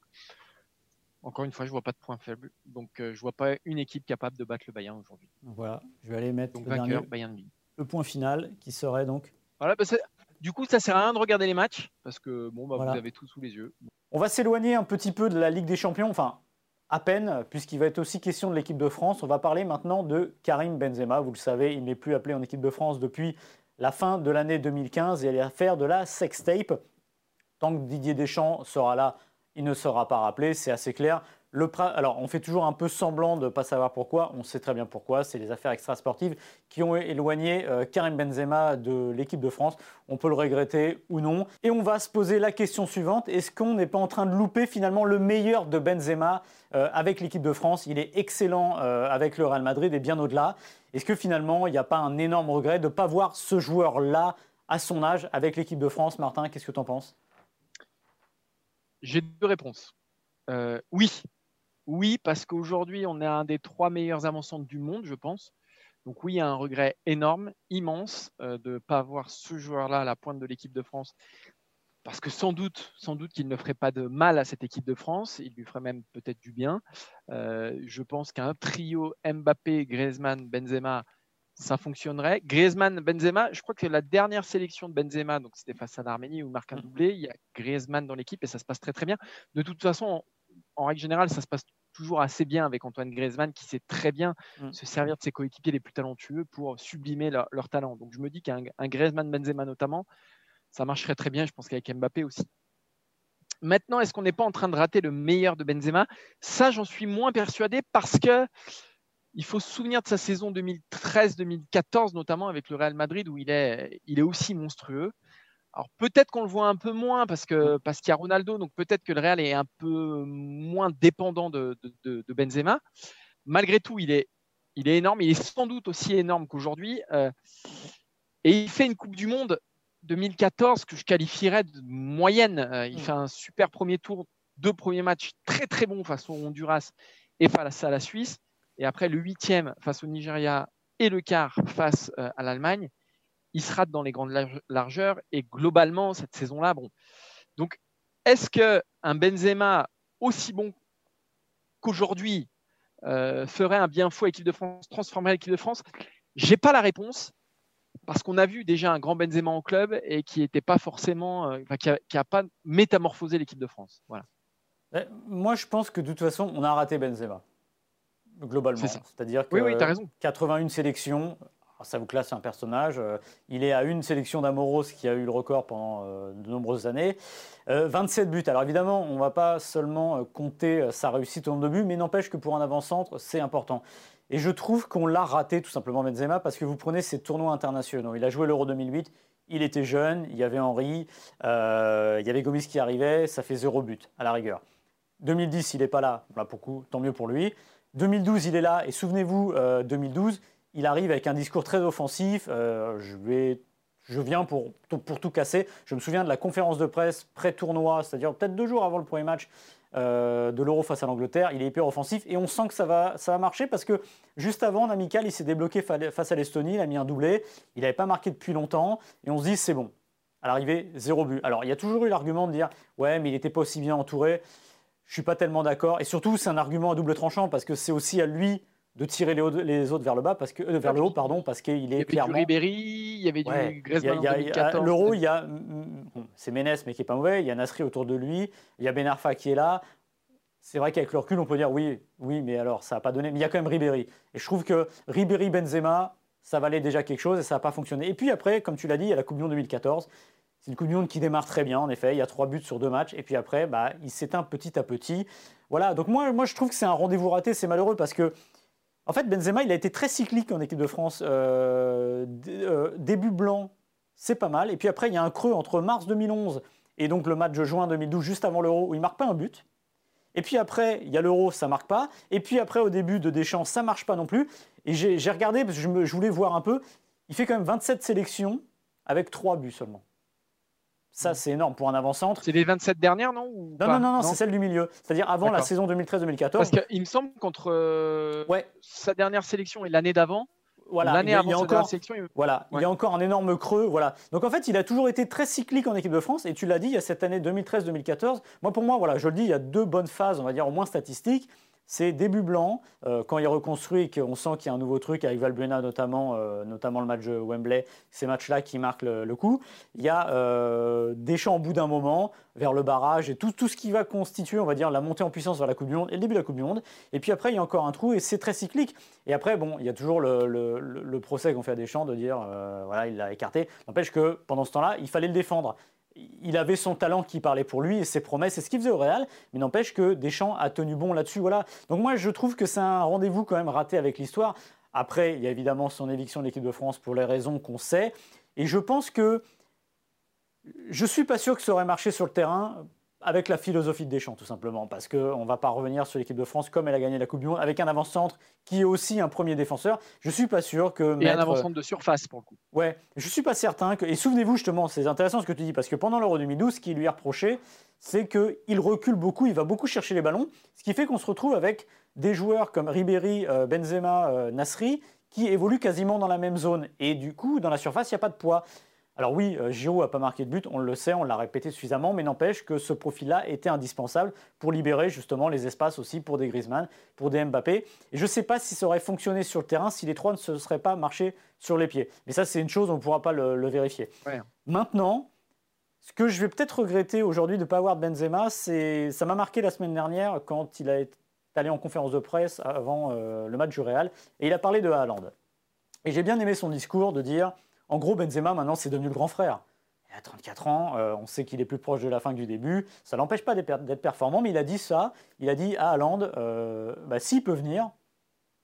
encore une fois, je vois pas de point faible. Donc, euh, je vois pas une équipe capable de battre le Bayern aujourd'hui. Voilà, je vais aller mettre le, vainqueur, Bayern le point final qui serait donc. Voilà, bah, du coup, ça sert à rien de regarder les matchs parce que bon, bah, vous avez tout sous les yeux. On va s'éloigner un petit peu de la Ligue des Champions, enfin à peine, puisqu'il va être aussi question de l'équipe de France. On va parler maintenant de Karim Benzema. Vous le savez, il n'est plus appelé en équipe de France depuis la fin de l'année 2015 et l'affaire de la sextape. Tant que Didier Deschamps sera là, il ne sera pas rappelé, c'est assez clair. Le Alors, on fait toujours un peu semblant de ne pas savoir pourquoi. On sait très bien pourquoi. C'est les affaires extrasportives qui ont éloigné euh, Karim Benzema de l'équipe de France. On peut le regretter ou non. Et on va se poser la question suivante. Est-ce qu'on n'est pas en train de louper finalement le meilleur de Benzema euh, avec l'équipe de France? Il est excellent euh, avec le Real Madrid et bien au-delà. Est-ce que finalement, il n'y a pas un énorme regret de ne pas voir ce joueur-là à son âge avec l'équipe de France? Martin, qu'est-ce que tu en penses? J'ai deux réponses. oui, oui, parce qu'aujourd'hui, on est un des trois meilleurs avant du monde, je pense. Donc oui, il y a un regret énorme, immense, euh, de ne pas avoir ce joueur-là à la pointe de l'équipe de France. Parce que sans doute, sans doute qu'il ne ferait pas de mal à cette équipe de France, il lui ferait même peut-être du bien. Euh, je pense qu'un trio Mbappé, Griezmann, Benzema, ça fonctionnerait. Griezmann, Benzema, je crois que la dernière sélection de Benzema, donc c'était face à l'Arménie où il marque un doublé, il y a Griezmann dans l'équipe et ça se passe très très bien. De toute façon, en règle générale, ça se passe toujours assez bien avec Antoine Griezmann qui sait très bien mm. se servir de ses coéquipiers les plus talentueux pour sublimer leur, talent. Donc je me dis qu'un Griezmann Benzema notamment, ça marcherait très bien, je pense qu'avec Mbappé aussi. Maintenant, est-ce qu'on n'est pas en train de rater le meilleur de Benzema? Ça, j'en suis moins persuadé parce que il faut se souvenir de sa saison 2013-2014, notamment avec le Real Madrid, où il est, il est aussi monstrueux. Alors peut-être qu'on le voit un peu moins parce que parce qu'il y a Ronaldo, donc peut-être que le Real est un peu moins dépendant de, Benzema. Malgré tout, il est, il est énorme. Il est sans doute aussi énorme qu'aujourd'hui. Euh, et il fait une Coupe du Monde 2014 que je qualifierais de moyenne. Euh, il fait un super premier tour, deux premiers matchs très très bons face au Honduras et face à la Suisse. Et après le huitième face au Nigeria et le quart face euh, à l'Allemagne il se rate dans les grandes largeurs et globalement, cette saison-là, bon. Donc, est-ce qu'un Benzema aussi bon qu'aujourd'hui euh, ferait un bien fou à l'équipe de France, transformerait l'équipe de France? J'ai pas la réponse parce qu'on a vu déjà un grand Benzema en club et qui n'était pas forcément, euh, qui, a, pas métamorphosé l'équipe de France. Voilà. Moi, je pense que de toute façon, on a raté Benzema globalement. C'est-à-dire que oui, oui, as raison. 81 sélections, ça vous classe un personnage. Euh, il est à une sélection d'Amoros qui a eu le record pendant euh, de nombreuses années. 27 euh, buts. Alors évidemment, on ne va pas seulement compter sa réussite au nombre de buts, mais n'empêche que pour un avant-centre, c'est important. Et je trouve qu'on l'a raté tout simplement Benzema parce que vous prenez ces tournois internationaux. Il a joué l'Euro 2008, il était jeune, il y avait Henri, il y avait Gomis qui arrivait, ça fait zéro but à la rigueur. 2010, il n'est pas là, là pour coup, tant mieux pour lui. 2012, il est là, et souvenez-vous, 2012, il arrive avec un discours très offensif. Euh, je, viens pour, tout casser. Je me souviens de la conférence de presse pré-tournoi, c'est-à-dire peut-être deux jours avant le premier match euh, de l'Euro face à l'Angleterre. Il est hyper offensif et on sent que ça va, ça va marcher parce que juste avant, en il s'est débloqué face à l'Estonie. Il a mis un doublé. Il n'avait pas marqué depuis longtemps et on se dit c'est bon. À l'arrivée, zéro but. Alors il y a toujours eu l'argument de dire ouais, mais il n'était pas aussi bien entouré. Je suis pas tellement d'accord. Et surtout, c'est un argument à double tranchant parce que c'est aussi à lui de tirer les, autres vers le bas parce que euh, vers le haut pardon parce qu'il est clairement. Il y avait du Ribéry, il y avait du Griezmann en 2014. L'euro, il y a c'est Ménès mais qui est pas mauvais. Il y a Nasri autour de lui. Il y a Ben Arfa qui est là. C'est vrai qu'avec le recul, on peut dire oui, oui, mais alors ça n'a pas donné. Mais il y a quand même Ribéry. Et je trouve que Ribéry, Benzema, ça valait déjà quelque chose et ça n'a pas fonctionné. Et puis après, comme tu l'as dit, il y a la Coupe du Monde 2014. C'est une Coupe du Monde qui démarre très bien, en effet. Il y a trois buts sur deux matchs. Et puis après, bah, il s'éteint petit à petit. Voilà. Donc moi, je trouve que c'est un rendez-vous raté. C'est malheureux parce que en fait, Benzema, il a été très cyclique en équipe de France. Euh, euh, début blanc, c'est pas mal. Et puis après, il y a un creux entre mars 2011 et donc le match de juin 2012, juste avant l'Euro, où il marque pas un but. Et puis après, il y a l'Euro, ça marque pas. Et puis après, au début de Deschamps, ça marche pas non plus. Et j'ai regardé, parce que je, voulais voir un peu, il fait quand même 27 sélections avec 3 buts seulement. Ça, c'est énorme pour un avant-centre. C'est les 27 dernières, non Non, non, non, c'est celle du milieu. C'est-à-dire avant la saison 2013-2014. Parce qu'il me semble qu'entre euh, sa dernière sélection et l'année d'avant, voilà, l'année avant encore, sélection, il... voilà, il y a encore un énorme creux. Voilà. Donc en fait, il a toujours été très cyclique en équipe de France. Et tu l'as dit, il y a cette année 2013-2014. Moi, pour moi, voilà, je le dis, il y a deux bonnes phases, on va dire au moins statistiques c'est début blanc, euh, quand il reconstruit, qu'on sent qu'il y a un nouveau truc avec Valbuena notamment, euh, notamment le match de Wembley, ces matchs-là qui marquent le, coup. Il y a euh, des champs au bout d'un moment, vers le barrage, et tout, ce qui va constituer, on va dire, la montée en puissance vers la Coupe du Monde et le début de la Coupe du Monde. Et puis après, il y a encore un trou, et c'est très cyclique. Et après, bon, il y a toujours le, le procès qu'on fait à Deschamps de dire, voilà, il l'a écarté. N'empêche que pendant ce temps-là, il fallait le défendre il avait son talent qui parlait pour lui et ses promesses, c'est ce qu'il faisait au Real, mais n'empêche que Deschamps a tenu bon là-dessus. Voilà. Donc moi, je trouve que c'est un rendez-vous quand même raté avec l'histoire. Après, il y a évidemment son éviction de l'équipe de France pour les raisons qu'on sait. Et je pense que je ne suis pas sûr que ça aurait marché sur le terrain avec la philosophie de Deschamps, tout simplement, parce qu'on ne va pas revenir sur l'équipe de France comme elle a gagné la Coupe du Monde, avec un avant-centre qui est aussi un premier défenseur. Je ne suis pas sûr que. Et un avant-centre de surface, pour le coup. Ouais, je ne suis pas certain que. Et souvenez-vous, justement, c'est intéressant ce que tu dis, parce que pendant l'Euro 2012, ce qui lui est reproché, c'est qu'il recule beaucoup, il va beaucoup chercher les ballons, ce qui fait qu'on se retrouve avec des joueurs comme Ribéry, euh, Benzema, euh, Nasri, qui évoluent quasiment dans la même zone. Et du coup, dans la surface, il n'y a pas de poids. Alors oui, euh, Giroud n'a pas marqué de but, on le sait, on l'a répété suffisamment, mais n'empêche que ce profil-là était indispensable pour libérer justement les espaces aussi pour des Griezmann, pour des Mbappé. Et je ne sais pas si ça aurait fonctionné sur le terrain si les trois ne se seraient pas marchés sur les pieds. Mais ça, c'est une chose, on ne pourra pas le, vérifier. Maintenant, ce que je vais peut-être regretter aujourd'hui de ne pas avoir Benzema, c'est ça m'a marqué la semaine dernière quand il a été allé en conférence de presse avant euh, le match du Real et il a parlé de Haaland. Et j'ai bien aimé son discours de dire en gros, Benzema, maintenant, c'est devenu le grand frère. Il a 34 ans, euh, on sait qu'il est plus proche de la fin que du début. Ça l'empêche pas d'être performant, mais il a dit ça. Il a dit à Haaland, euh, bah, s'il peut venir,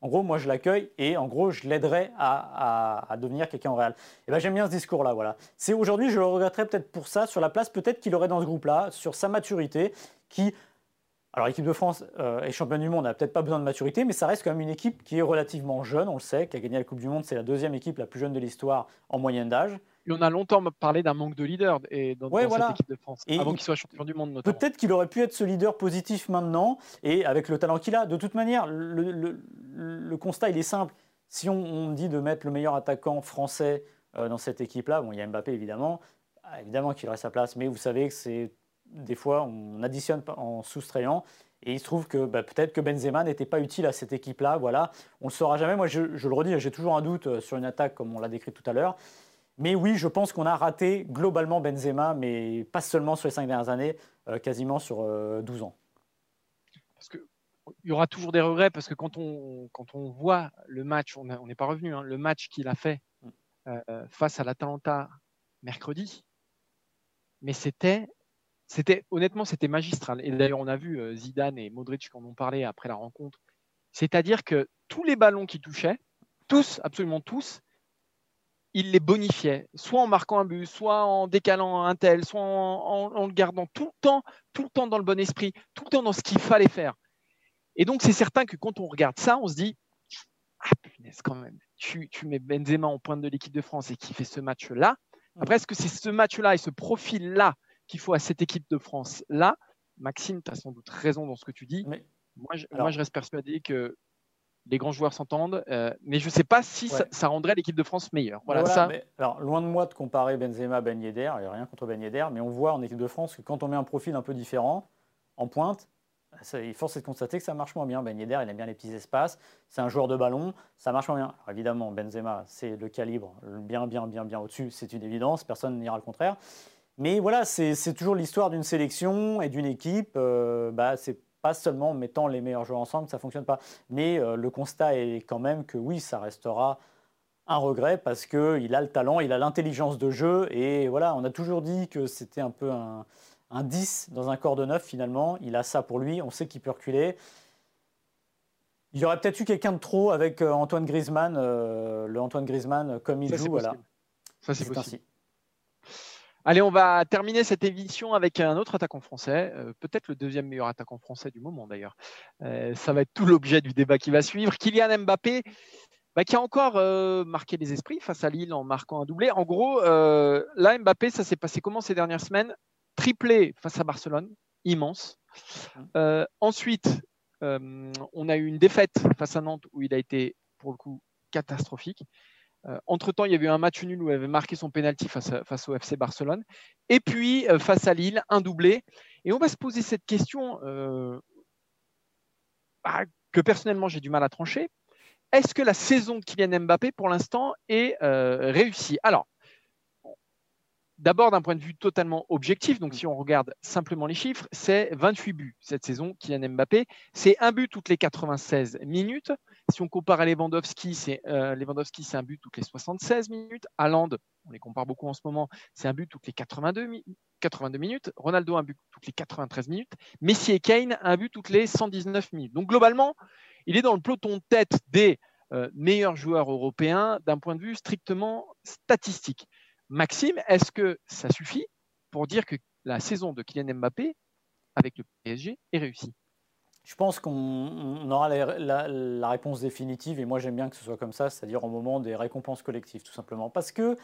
en gros, moi je l'accueille et en gros, je l'aiderai à, devenir quelqu'un en réel. Et ben, j'aime bien ce discours-là. Voilà. C'est aujourd'hui, je le regretterais peut-être pour ça, sur la place peut-être qu'il aurait dans ce groupe-là, sur sa maturité, qui alors l'équipe de France euh, est championne du monde, n'a peut-être pas besoin de maturité, mais ça reste quand même une équipe qui est relativement jeune, on le sait, qui a gagné la Coupe du Monde, c'est la deuxième équipe la plus jeune de l'histoire en moyenne d'âge. Et on a longtemps parlé d'un manque de leader et dans, cette équipe de France, avant qu'il soit champion du monde notamment. Peut-être qu'il aurait pu être ce leader positif maintenant, et avec le talent qu'il a. De toute manière, le, constat, il est simple. Si on, dit de mettre le meilleur attaquant français euh, dans cette équipe-là, bon, il y a Mbappé évidemment, ah, évidemment qu'il aurait sa place, mais vous savez que c'est des fois, on additionne en soustrayant. Et il se trouve que bah, peut-être que Benzema n'était pas utile à cette équipe-là. Voilà, on ne le saura jamais. Moi, je, le redis, j'ai toujours un doute euh, sur une attaque comme on l'a décrit tout à l'heure. Mais oui, je pense qu'on a raté globalement Benzema, mais pas seulement sur les cinq dernières années, euh, quasiment sur 12 euh, ans. Parce que il y aura toujours des regrets parce que quand on, quand on voit le match, on n'est pas revenu, hein, le match qu'il a fait mm. face à l'Atalanta mercredi, mais c'était c'était honnêtement, c'était magistral. Et d'ailleurs, on a vu euh, Zidane et Modric qui en ont parlé après la rencontre. C'est-à-dire que tous les ballons qui touchaient, tous, absolument tous, il les bonifiait, soit en marquant un but, soit en décalant un tel, soit en, le gardant tout le temps, tout le temps dans le bon esprit, tout le temps dans ce qu'il fallait faire. Et donc, c'est certain que quand on regarde ça, on se dit Ah, punaise, quand même, tu, tu mets Benzema en pointe de l'équipe de France et qui fait ce match-là. Après, est-ce que c'est ce match-là et ce profil-là qu'il faut à cette équipe de France-là. Maxime, tu as sans doute raison dans ce que tu dis. Mais, moi, je, moi, je reste persuadé que les grands joueurs s'entendent, euh, mais je ne sais pas si ça, rendrait l'équipe de France meilleure. Voilà, ça... alors, loin de moi de comparer Benzema Ben Yedder, il n'y a rien contre Ben Yedder, mais on voit en équipe de France que quand on met un profil un peu différent en pointe, ça, il force est de constater que ça marche moins bien. Ben Yedder, il aime bien les petits espaces, c'est un joueur de ballon, ça marche moins bien. évidemment, Benzema, c'est le calibre bien, bien, bien, bien au-dessus, c'est une évidence, personne n'ira le contraire. Mais voilà, c'est toujours l'histoire d'une sélection et d'une équipe. Euh, bah, c'est pas seulement en mettant les meilleurs joueurs ensemble que ça fonctionne pas. Mais euh, le constat est quand même que oui, ça restera un regret parce qu'il a le talent, il a l'intelligence de jeu. Et voilà, on a toujours dit que c'était un peu un, 10 dans un corps de neuf finalement. Il a ça pour lui, on sait qu'il peut reculer. Il y aurait peut-être eu quelqu'un de trop avec euh, Antoine Griezmann, le Antoine Griezmann comme il joue. Voilà. Ça, c'est possible. Allez, on va terminer cette émission avec un autre attaquant français, euh, peut-être le deuxième meilleur attaquant français du moment d'ailleurs. Euh, ça va être tout l'objet du débat qui va suivre. Kylian Mbappé, bah, qui a encore euh, marqué les esprits face à Lille en marquant un doublé. En gros, là, Mbappé, ça s'est passé comment ces dernières semaines? Triplé face à Barcelone, immense. ensuite, on a eu une défaite face à Nantes où il a été, pour le coup, catastrophique. Euh, entre-temps, il y avait eu un match nul où il avait marqué son penalty face, face au FC Barcelone. Et puis, euh, face à Lille, un doublé. Et on va se poser cette question euh, bah, que personnellement, j'ai du mal à trancher. Est-ce que la saison de Kylian Mbappé, pour l'instant, est réussie? Alors, D'abord, d'un point de vue totalement objectif, donc si on regarde simplement les chiffres, c'est 28 buts cette saison, Kylian Mbappé. C'est un but toutes les 96 minutes. Si on compare à Lewandowski, c'est euh, Lewandowski, c'est un but toutes les 76 minutes. Haaland, on les compare beaucoup en ce moment, c'est un but toutes les 82, 82 minutes. Ronaldo, un but toutes les 93 minutes. Messi et Kane, un but toutes les 119 minutes. Donc globalement, il est dans le peloton de tête des euh, meilleurs joueurs européens d'un point de vue strictement statistique. Maxime, est-ce que ça suffit pour dire que la saison de Kylian Mbappé avec le PSG est réussie? Je pense qu'on aura la, réponse définitive, et moi j'aime bien que ce soit comme ça, c'est-à-dire au moment des récompenses collectives, tout simplement. Parce que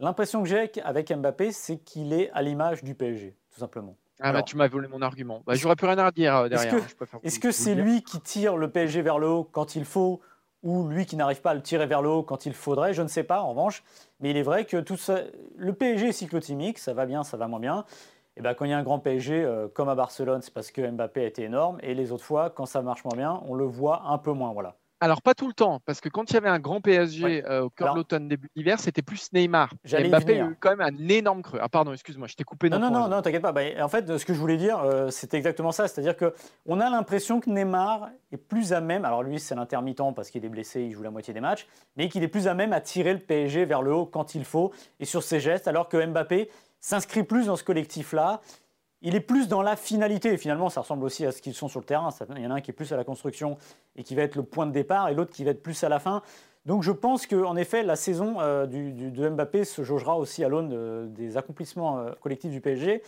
l'impression que j'ai avec Mbappé, c'est qu'il est à l'image du PSG, tout simplement. Ah bah tu m'as volé mon argument. Bah, J'aurais plus rien à dire euh, derrière. Est-ce que c'est lui qui tire le PSG vers le haut quand il faut, ou lui qui n'arrive pas à le tirer vers le haut quand il faudrait Je ne sais pas, en revanche. Mais il est vrai que tout ça, le PSG est cyclotimique, ça va bien, ça va moins bien. Et ben, quand il y a un grand PSG, euh, comme à Barcelone, c'est parce que Mbappé a été énorme. Et les autres fois, quand ça marche moins bien, on le voit un peu moins. Voilà. Alors, pas tout le temps, parce que quand il y avait un grand PSG euh, au cœur de l'automne, début d'hiver, c'était plus Neymar. Mbappé a eu quand même un énorme creux. Ah, pardon, excuse-moi, je t'ai coupé. Non, non, non, non, t'inquiète pas. Bah, en fait, ce que je voulais dire, euh, c'était exactement ça. C'est-à-dire qu'on a l'impression que Neymar est plus à même, alors lui, c'est l'intermittent parce qu'il est blessé, il joue la moitié des matchs, mais qu'il est plus à même à tirer le PSG vers le haut quand il faut et sur ses gestes, alors que Mbappé s'inscrit plus dans ce collectif-là il est plus dans la finalité. Finalement, ça ressemble aussi à ce qu'ils sont sur le terrain. Il y en a un qui est plus à la construction et qui va être le point de départ, et l'autre qui va être plus à la fin. Donc je pense qu'en effet, la saison euh, de Mbappé se jaugera aussi à l'aune euh, des accomplissements euh, collectifs du PSG.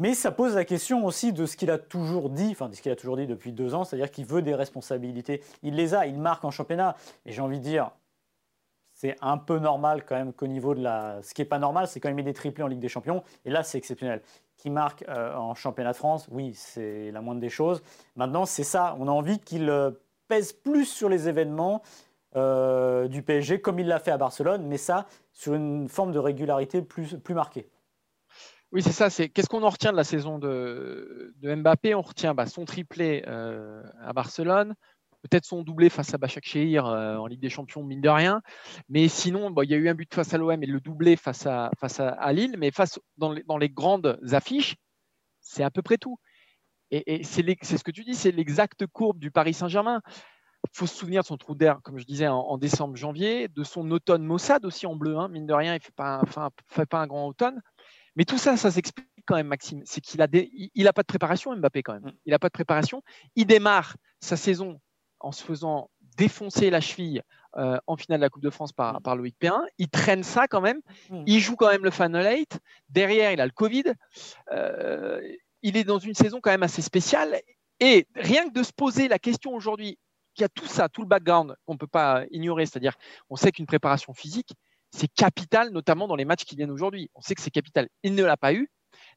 Mais ça pose la question aussi de ce qu'il a toujours dit, enfin de ce qu'il a toujours dit depuis deux ans, c'est-à-dire qu'il veut des responsabilités. Il les a, il marque en championnat. Et j'ai envie de dire, c'est un peu normal quand même qu'au niveau de la... Ce qui n'est pas normal, c'est quand met des triplés en Ligue des Champions. Et là, c'est exceptionnel qui marque euh, en championnat de France, oui, c'est la moindre des choses. Maintenant, c'est ça, on a envie qu'il euh, pèse plus sur les événements euh, du PSG, comme il l'a fait à Barcelone, mais ça, sur une forme de régularité plus, plus marquée. Oui, c'est ça. C'est qu'est-ce qu'on en retient de la saison de, de Mbappé? On retient bah, son triplé à Barcelone, peut-être son doublé face à Bachak Shehir euh, en Ligue des Champions, mine de rien. Mais sinon, il y a eu un but face à l'OM et le doublé face à, face à, Lille. Mais face dans les, dans les grandes affiches, c'est à peu près tout. Et, c'est ce que tu dis, c'est l'exacte courbe du Paris Saint-Germain. Il faut se souvenir de son trou d'air, comme je disais, en, décembre-janvier, de son automne Mossad aussi en bleu. Hein, mine de rien, il ne fait, pas un, fait pas un grand automne. Mais tout ça, ça s'explique quand même, Maxime. C'est qu'il a, il, a pas de préparation, Mbappé, quand même. Mm. Il n'a pas de préparation. Il démarre sa saison en se faisant défoncer la cheville euh, en finale de la Coupe de France par, par Loïc Perrin. Il traîne ça quand même. Il joue quand même le Final 8. Derrière, il a le Covid. Euh, il est dans une saison quand même assez spéciale. Et rien que de se poser la question aujourd'hui, qu'il y a tout ça, tout le background qu'on ne peut pas ignorer, c'est-à-dire on sait qu'une préparation physique, c'est capital, notamment dans les matchs qui viennent aujourd'hui. On sait que c'est capital. Il ne l'a pas eu.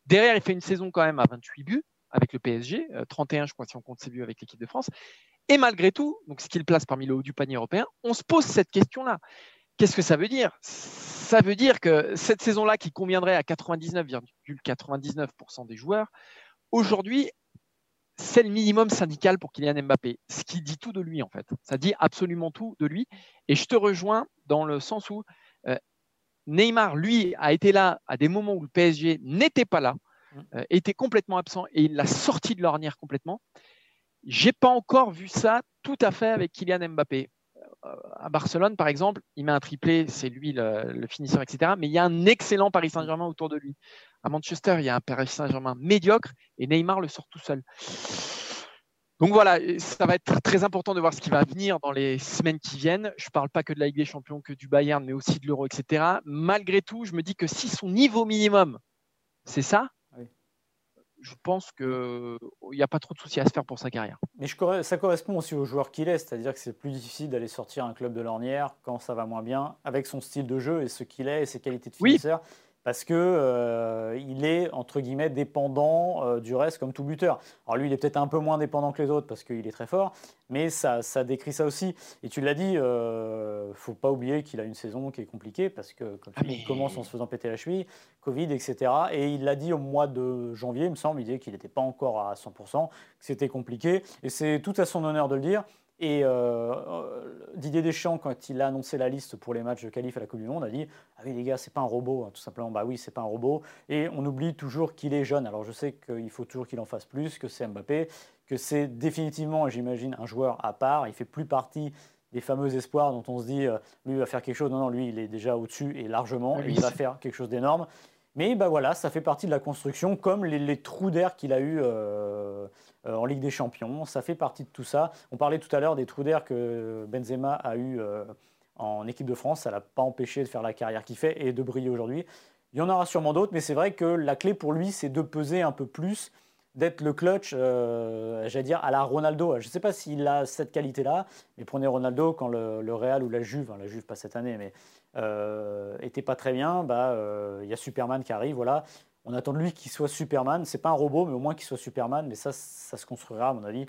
Derrière, il fait une saison quand même à 28 buts avec le PSG, 31 euh, je crois si on compte ses buts avec l'équipe de France. Et malgré tout, donc ce qui le place parmi le haut du panier européen, on se pose cette question-là. Qu'est-ce que ça veut dire? Ça veut dire que cette saison-là, qui conviendrait à 99,99% des joueurs, aujourd'hui, c'est le minimum syndical pour Kylian Mbappé. Ce qui dit tout de lui, en fait. Ça dit absolument tout de lui. Et je te rejoins dans le sens où euh, Neymar, lui, a été là à des moments où le PSG n'était pas là, mmh. euh, était complètement absent et il l'a sorti de l'ornière complètement. J'ai pas encore vu ça tout à fait avec Kylian Mbappé. Euh, à Barcelone, par exemple, il met un triplé, c'est lui le, finisseur, etc. Mais il y a un excellent Paris Saint-Germain autour de lui. À Manchester, il y a un Paris Saint-Germain médiocre et Neymar le sort tout seul. Donc voilà, ça va être très important de voir ce qui va venir dans les semaines qui viennent. Je ne parle pas que de la Ligue des Champions, que du Bayern, mais aussi de l'Euro, etc. Malgré tout, je me dis que si son niveau minimum, c'est ça, je pense qu'il n'y a pas trop de soucis à se faire pour sa carrière. Mais je, ça correspond aussi au joueur qu'il est, c'est-à-dire que c'est plus difficile d'aller sortir un club de l'ornière quand ça va moins bien, avec son style de jeu et ce qu'il est et ses qualités de finisseur parce que euh, il est entre guillemets dépendant euh, du reste comme tout buteur. Alors lui, il est peut-être un peu moins dépendant que les autres parce qu'il est très fort, mais ça, ça décrit ça aussi. Et tu l'as dit, euh, faut pas oublier qu'il a une saison qui est compliquée parce que comme ah, il commence en se faisant péter la cheville, Covid, etc. Et il l'a dit au mois de janvier, il me semble, il disait qu'il n'était pas encore à 100%, que c'était compliqué. Et c'est tout à son honneur de le dire. Et euh, Didier Deschamps, quand il a annoncé la liste pour les matchs de qualif à la Coupe du Monde, a dit Ah oui, les gars, c'est pas un robot, hein, tout simplement. Bah oui, c'est pas un robot. Et on oublie toujours qu'il est jeune. Alors je sais qu'il faut toujours qu'il en fasse plus, que c'est Mbappé, que c'est définitivement, j'imagine, un joueur à part. Il fait plus partie des fameux espoirs dont on se dit lui va faire quelque chose. Non, non, lui, il est déjà au-dessus et largement. et il va faire quelque chose d'énorme. Mais bah voilà, ça fait partie de la construction, comme les, trous d'air qu'il a eu euh, euh, en Ligue des Champions. Ça fait partie de tout ça. On parlait tout à l'heure des trous d'air que Benzema a eu euh, en équipe de France. Ça l'a pas empêché de faire la carrière qu'il fait et de briller aujourd'hui. Il y en aura sûrement d'autres, mais c'est vrai que la clé pour lui, c'est de peser un peu plus, d'être le clutch, j'allais dire, à la Ronaldo. Je ne sais pas s'il a cette qualité-là, mais prenez Ronaldo quand le, Real ou la Juve, hein, la Juve pas cette année, mais était pas très bien, bah, euh, il y a Superman qui arrive, voilà. On attend de lui qu'il soit Superman. C'est pas un robot, mais au moins qu'il soit Superman. Mais ça, ça se construira, à mon avis,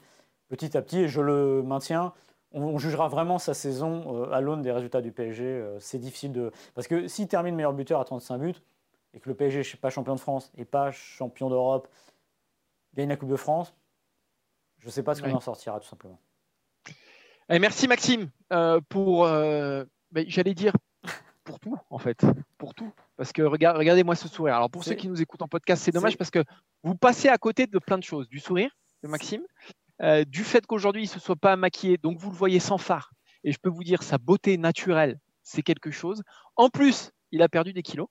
petit à petit. Et je le maintiens. On, jugera vraiment sa saison euh, à l'aune des résultats du PSG. c'est difficile de. Parce que s'il termine meilleur buteur à 35 buts, et que le PSG n'est pas champion de France et pas champion d'Europe, gagne la Coupe de France, je ne sais pas ce qu'on en sortira, tout simplement. Et merci Maxime pour, ben, j'allais dire, pour tout, en fait. Pour tout. Parce que regardez-moi ce sourire. Alors, pour ceux qui nous écoutent en podcast, c'est dommage parce que vous passez à côté de plein de choses. Du sourire de Maxime, euh, du fait qu'aujourd'hui, il ne se soit pas maquillé, donc vous le voyez sans phare. Et je peux vous dire, sa beauté naturelle, c'est quelque chose. En plus, il a perdu des kilos.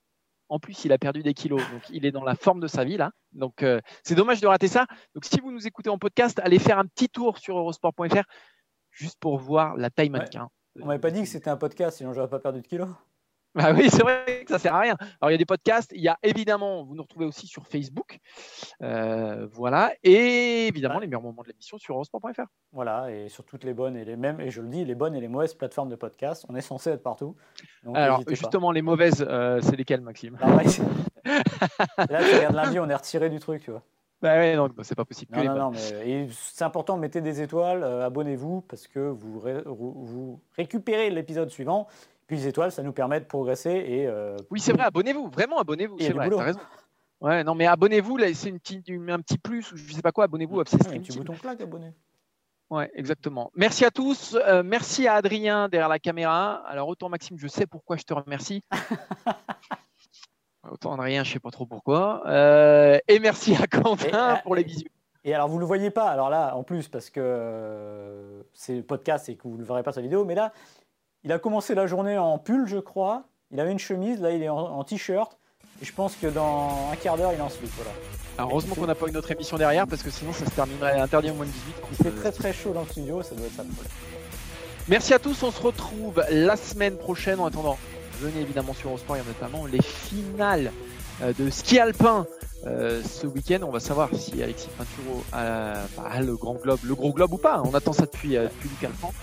En plus, il a perdu des kilos. Donc, il est dans la forme de sa vie, là. Donc, euh, c'est dommage de rater ça. Donc, si vous nous écoutez en podcast, allez faire un petit tour sur eurosport.fr juste pour voir la taille mannequin. On m'avait pas dit que c'était un podcast, sinon j'aurais pas perdu de kilos. Ah oui, c'est vrai que ça sert à rien. Alors il y a des podcasts, il y a évidemment, vous nous retrouvez aussi sur Facebook, euh, voilà, et évidemment les meilleurs moments de l'émission sur eurosport.fr. Voilà, et sur toutes les bonnes et les mêmes, et je le dis, les bonnes et les mauvaises plateformes de podcast, on est censé être partout. Alors justement, les mauvaises, euh, c'est lesquelles, Maxime? Là, tu regardes lundi, on est retiré du truc, tu vois. Bah ouais, non, bah, c'est pas possible. Non, non, non, mais c'est important, mettez des étoiles, euh, abonnez-vous parce que vous, vous récupérez l'épisode suivant les étoiles, ça nous permet de progresser. Et, euh, oui, c'est vrai, abonnez-vous, vraiment abonnez-vous. C'est vrai, t'as raison. Ouais, non, mais abonnez-vous, là, c'est une un petit plus, ou je sais pas quoi, abonnez-vous à Un petit bouton plaque, abonné. Ouais, exactement. Merci à tous. Euh, merci à Adrien derrière la caméra. Alors, autant Maxime, je sais pourquoi je te remercie. autant Adrien, je sais pas trop pourquoi. Euh, et merci à Quentin pour les bisous. Et alors, vous ne le voyez pas, alors là, en plus, parce que c'est podcast et que vous ne verrez pas sa vidéo, mais là, il a commencé la journée en pull, je crois. Il avait une chemise, là il est en, t-shirt. Et je pense que dans un quart d'heure, il est en slip. Voilà. heureusement qu'on n'a pas une autre émission derrière parce que sinon ça se terminerait interdit au moins de 18. Il fait très très chaud dans le studio, ça doit être ça. Merci à tous, on se retrouve la semaine prochaine. En attendant, venez évidemment sur Eurosport, il y a notamment les finales euh, de ski alpin euh, ce week-end. On va savoir si Alexis Pinturo a, le grand globe, le gros globe ou pas. On attend ça depuis, euh, depuis Luc Alpan.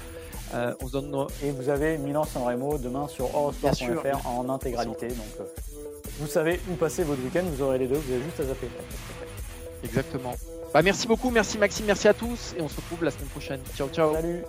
Euh, on se donne Et vous avez Milan-San Remo demain sur eurosport.fr en intégralité. Donc euh, vous savez où passer votre week-end, vous aurez les deux, vous avez juste à zapper. Exactement. Bah, merci beaucoup, merci Maxime, merci à tous et on se retrouve la semaine prochaine. Ciao, ciao. Salut.